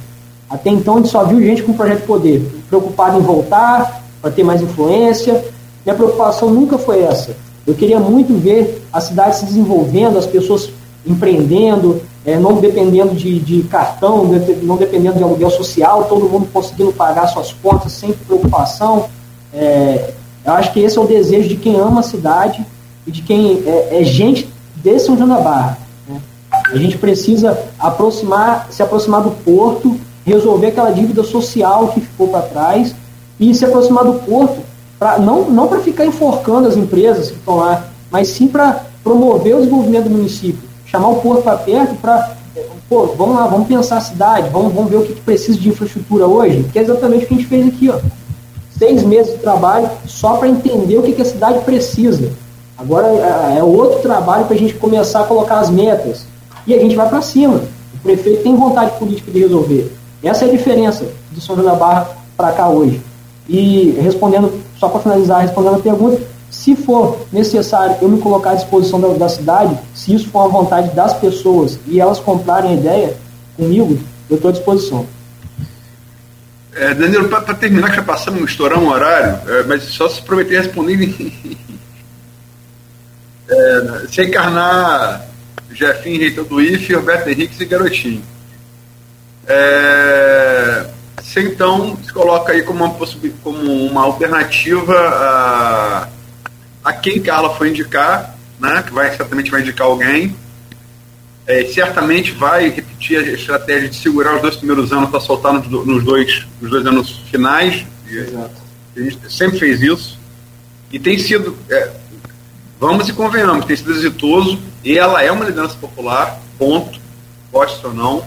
Até então a gente só viu gente com projeto de poder, preocupado em voltar, para ter mais influência. Minha preocupação nunca foi essa. Eu queria muito ver a cidade se desenvolvendo, as pessoas empreendendo, é, não dependendo de, de, cartão, não dependendo de aluguel social, todo mundo conseguindo pagar suas contas sem preocupação. É, eu acho que esse é o desejo de quem ama a cidade e de quem é, é gente de São João da Barra. Né? A gente precisa aproximar, se aproximar do porto, resolver aquela dívida social que ficou para trás e se aproximar do porto, pra, não, não para ficar enforcando as empresas que estão lá, mas sim para promover o desenvolvimento do município, chamar o porto para perto para pô, vamos lá, vamos pensar a cidade, vamos, vamos ver o que, que precisa de infraestrutura hoje, que é exatamente o que a gente fez aqui, ó. Seis meses de trabalho só para entender o que, que a cidade precisa. Agora é, é outro trabalho para a gente começar a colocar as metas. E a gente vai para cima. O prefeito tem vontade política de resolver. Essa é a diferença de São João da Barra para cá hoje. E respondendo, só para finalizar, respondendo a pergunta, se for necessário eu me colocar à disposição da, da, cidade, se isso for uma vontade das pessoas e elas comprarem a ideia comigo, eu estou à disposição. É, Danilo, para terminar, que já passamos, estourar um horário, é, mas só se prometer responder é, se encarnar Jefinho, reitor do IFE, Roberto Henrique e Garotinho. É, você então se coloca aí como uma, como uma alternativa a, a quem Carla foi indicar, né, que vai certamente vai indicar alguém. É, certamente vai repetir a estratégia de segurar os dois primeiros anos para soltar nos, nos, dois, nos dois anos finais. Exato. A gente sempre fez isso. E tem sido, é, vamos e convenhamos, tem sido exitoso. E ela é uma liderança popular, ponto, gosta ou não.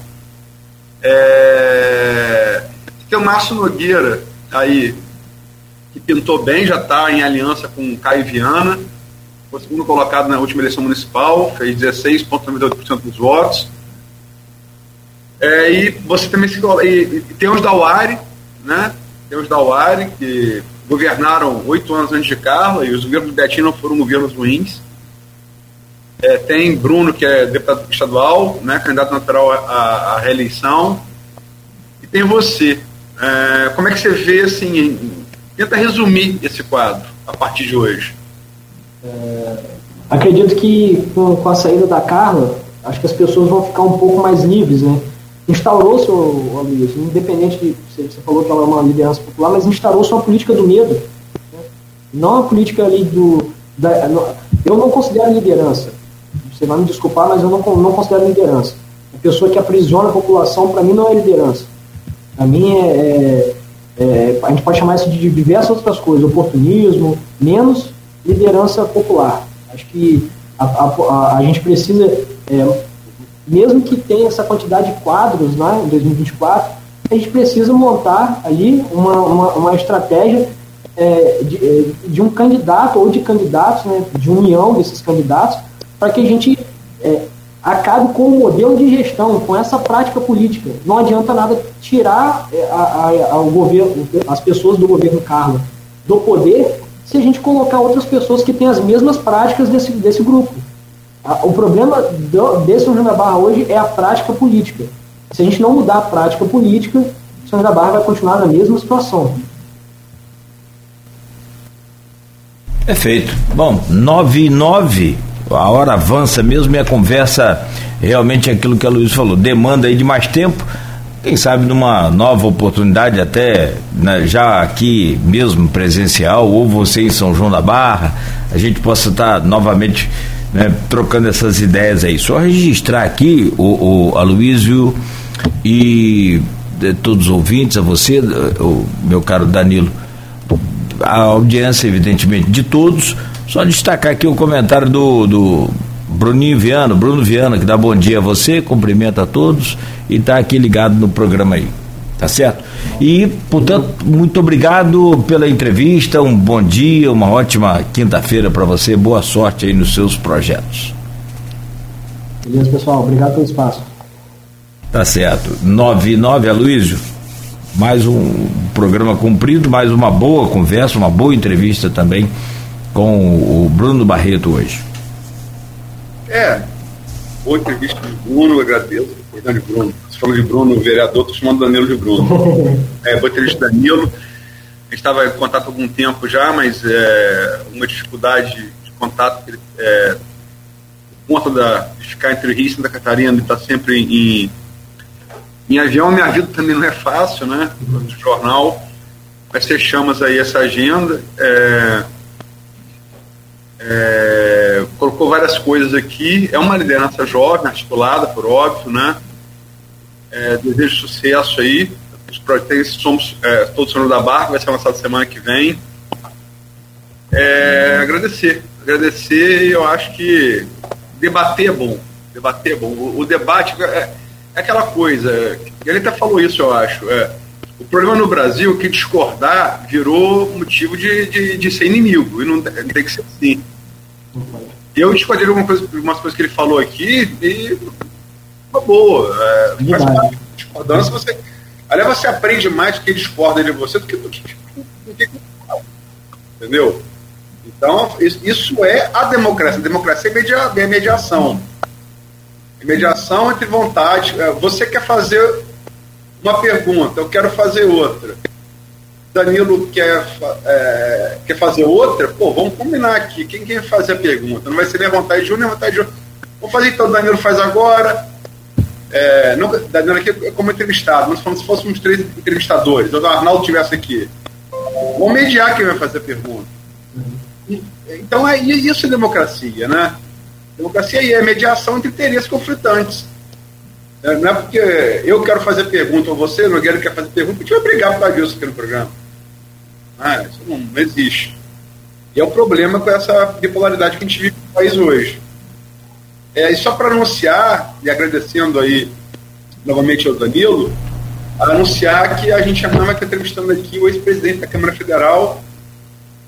É, tem o Márcio Nogueira aí, que pintou bem, já está em aliança com Caio Viana, foi segundo colocado na última eleição municipal, fez 16,98% dos votos. É, e você também se e, e tem os Dauari, né? Tem os Dauari, que governaram oito anos antes de Carla, e os governos do Betinho não foram governos ruins. É, tem Bruno, que é deputado estadual, né, candidato natural à, à reeleição. E tem você. É, como é que você vê, assim, tenta resumir esse quadro a partir de hoje? É, acredito que com, com, a saída da Carla, acho que as pessoas vão ficar um pouco mais livres, né? Instaurou-se, Luiz, independente de você, falou que ela é uma liderança popular, mas instaurou-se uma política do medo. Né? Não a política ali do. Da, eu não considero liderança você vai me desculpar, mas eu não, não considero liderança. A pessoa que aprisiona a população, para mim, não é liderança. Para mim, é, é, é, a gente pode chamar isso de diversas outras coisas, oportunismo, menos liderança popular. Acho que a, a, a, gente precisa, é, mesmo que tenha essa quantidade de quadros né, em 2024, a gente precisa montar ali uma, uma, uma estratégia é, de, é, de, um candidato ou de candidatos, né, de união desses candidatos, para que a gente é, acabe com o modelo de gestão, com essa prática política. Não adianta nada tirar é, a, a, o governo, as pessoas do governo Carla do poder se a gente colocar outras pessoas que têm as mesmas práticas desse, desse grupo. O problema do, desse São da Barra hoje é a prática política. Se a gente não mudar a prática política, São João da Barra vai continuar na mesma situação. Perfeito. Bom, 99 a hora avança mesmo e a conversa realmente é aquilo que a Luiz falou, demanda aí de mais tempo. Quem sabe numa nova oportunidade, até né, já aqui mesmo presencial, ou você em São João da Barra, a gente possa estar novamente né, trocando essas ideias aí. Só registrar aqui o, o Aloysio e de, todos os ouvintes, a você, o meu caro Danilo, a audiência, evidentemente, de todos só destacar aqui o comentário do, do Bruninho Viana, Bruno Viana, que dá bom dia a você, cumprimenta a todos e está aqui ligado no programa aí. Tá certo? E, portanto, muito obrigado pela entrevista, um bom dia, uma ótima quinta-feira para você, boa sorte aí nos seus projetos. Beleza, pessoal, obrigado pelo espaço. Tá certo. 99, Aloysio, mais um programa cumprido, mais uma boa conversa, uma boa entrevista também com o Bruno Barreto hoje. É, boa entrevista o Bruno, agradeço. De Bruno, você falou de Bruno, vereador, estou chamando Danilo de Bruno. é, boa entrevista Danilo. A gente estava em contato há algum tempo já, mas é, uma dificuldade de contato, é, por conta da, de ficar entre Rio e Santa Catarina, ele está sempre em, em avião, minha vida também não é fácil, né? De jornal, mas fechamos aí essa agenda. É, é, colocou várias coisas aqui. É uma liderança jovem, articulada, por óbvio, né? É, desejo sucesso aí. Os projetos somos é, todos sendo da barca, vai ser lançado semana que vem. É, agradecer. Agradecer, eu acho que debater é bom. Debater é bom. O, o debate é, é, aquela coisa. Ele até falou isso, eu acho. É, o problema no Brasil é que discordar virou motivo de, de, de ser inimigo. E não, tem que ser assim. Eu discordei alguma coisa, algumas coisas que ele falou aqui e uma boa. É, faz parte de discordância. Você, aliás, você aprende mais do que discorda de você do que do que, do que entendeu? Então, isso é a democracia. A democracia é, media, é mediação. É mediação entre vontade. É, você quer fazer uma pergunta, eu quero fazer outra. Danilo quer, é, quer fazer outra, pô, vamos combinar aqui. Quem quer fazer a pergunta? Não vai ser nem a vontade de um, nem a vontade de outro. Vamos fazer então, Danilo faz agora. É, Danilo aqui é como entrevistado, nós falamos se fôssemos três entrevistadores, ou o Arnaldo estivesse aqui. Vamos mediar quem vai fazer a pergunta. Então é isso é democracia, né? Democracia é mediação entre interesses conflitantes. É, não é porque eu quero fazer pergunta ou você, não quer fazer pergunta, a gente vai brigar por causa disso aqui no programa. Ah, isso não, não existe. E é o problema com essa bipolaridade que a gente vive no país hoje. É, e só para anunciar, e agradecendo aí novamente ao Danilo, anunciar que a gente vai estar entrevistando aqui o ex-presidente da Câmara Federal,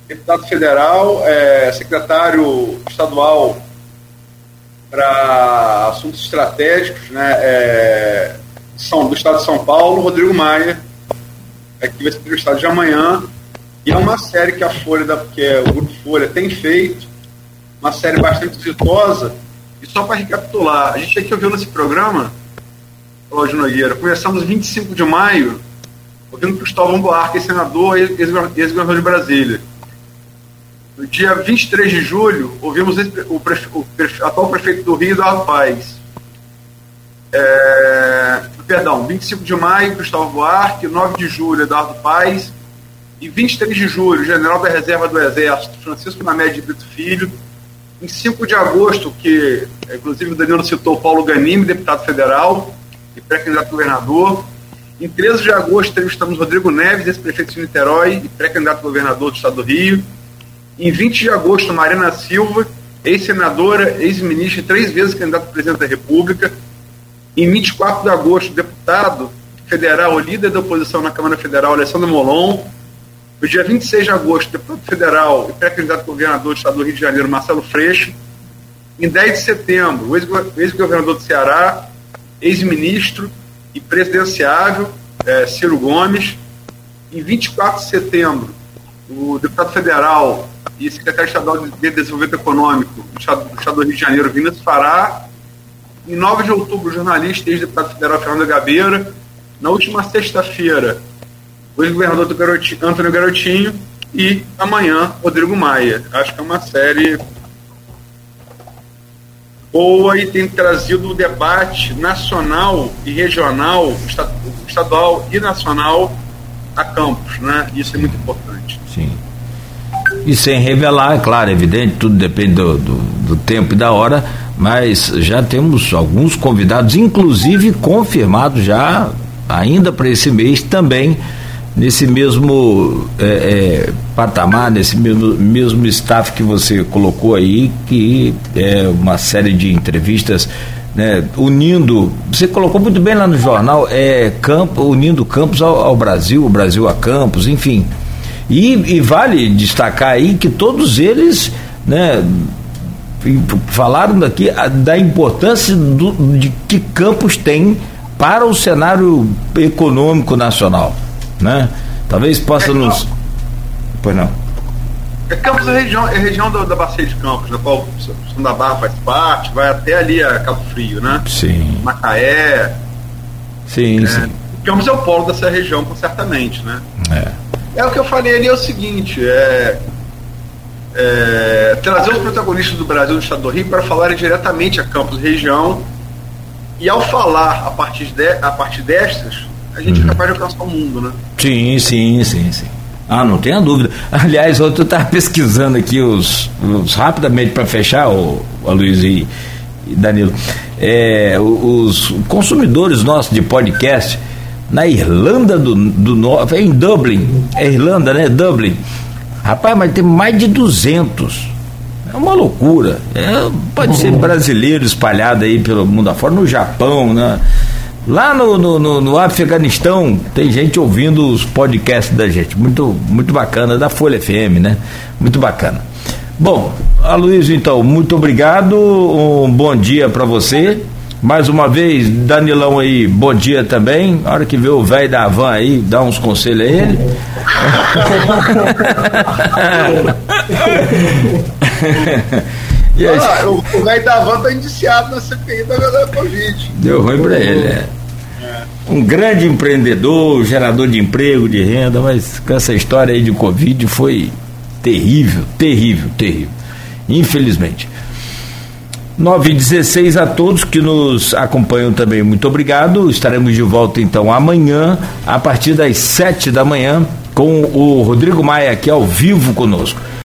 deputado federal, é, secretário estadual para assuntos estratégicos né, é, São, do Estado de São Paulo, Rodrigo Maia, é, que vai ser entrevistado de amanhã. E é uma série que a Folha, da, que é, o Grupo Folha, tem feito, uma série bastante exitosa. E só para recapitular, a gente aqui ouviu nesse programa, Cláudio Nogueira, começamos 25 de maio, ouvindo Cristóvão Buarque, senador e ex-governador de Brasília. No dia 23 de julho, ouvimos o, prefe, o prefe, atual prefeito do Rio, Eduardo Paes. É, perdão, 25 de maio, Cristóvão Buarque, 9 de julho, Eduardo Paes, e 23 de julho, general da reserva do Exército, Francisco Namé de Brito Filho. Em 5 de agosto, que inclusive o Danilo citou Paulo Ganime, deputado federal e pré-candidato governador. Em 13 de agosto, entrevistamos Rodrigo Neves, ex-prefeito de Niterói e pré-candidato governador do estado do Rio. Em 20 de agosto, Marina Silva, ex-senadora, ex-ministra, três vezes candidato a presidente da República. Em 24 de agosto, deputado federal, líder da oposição na Câmara Federal, Alessandro Molon. No dia 26 de agosto, deputado federal e pré-candidato governador do estado do Rio de Janeiro, Marcelo Freixo. Em 10 de setembro, ex-governador do Ceará, ex-ministro e presidenciável, é, Ciro Gomes. Em 24 de setembro, o deputado federal e secretário estadual de Desenvolvimento Econômico do Estado do, estado do Rio de Janeiro, Vinícius Fará. Em 9 de outubro, o jornalista e ex-deputado federal Fernando Gabeira. Na última sexta-feira, o ex-governador Antônio Garotinho. E amanhã, Rodrigo Maia. Acho que é uma série boa e tem trazido o debate nacional e regional, estadual e nacional a campos, né? Isso é muito importante. Sim. E sem revelar, é claro, é evidente, tudo depende do, do, do tempo e da hora, mas já temos alguns convidados, inclusive confirmados já, ainda para esse mês também, nesse mesmo é, é, patamar, nesse mesmo, mesmo staff que você colocou aí, que é uma série de entrevistas né, unindo, você colocou muito bem lá no jornal, é, campo, unindo Campos ao, ao Brasil, o Brasil a Campos, enfim. E, e, vale destacar aí que todos eles, né, falaram daqui da importância do, de que Campos tem para o cenário econômico nacional, né? Talvez possa é, nos. Pois não. É Campos é região, é região da, da bacia de Campos, na qual São da Barra faz parte, vai até ali a Cabo Frio, né? Sim. Macaé. Sim, é, sim. Campos é o polo dessa região, certamente, né? É. É o que eu falei ali, é o seguinte, é, é, trazer os protagonistas do Brasil do Estado do Rio para falarem diretamente a Campos região e ao falar a partir, de, a partir destas, a gente uhum. é capaz de alcançar o mundo, né? Sim, sim, sim, sim. Ah, não tenha dúvida. Aliás, eu estava pesquisando aqui os, os rapidamente para fechar, o, o Luiz e, e Danilo, é, os consumidores nossos de podcast na Irlanda do, do Norte, em Dublin, é Irlanda, né? Dublin. Rapaz, mas tem mais de 200. É uma loucura. É, pode ser brasileiro espalhado aí pelo mundo afora, no Japão, né? Lá no, no, no, no, Afeganistão tem gente ouvindo os podcasts da gente. Muito, muito bacana, da Folha FM, né? Muito bacana. Bom, Aloysio, então, muito obrigado. Um bom dia para você. Mais uma vez, Danilão aí, bom dia também. A hora que vê o velho da van aí, dá uns conselhos a ele. ah, o velho da van tá indiciado na CPI da, da Covid. Deu ruim pra ele, é. é. Um grande empreendedor, gerador de emprego, de renda, mas com essa história aí de Covid foi terrível, terrível, terrível. Infelizmente. 9 e 16 a todos que nos acompanham também, muito obrigado. Estaremos de volta então amanhã, a partir das 7 da manhã, com o Rodrigo Maia aqui ao vivo conosco.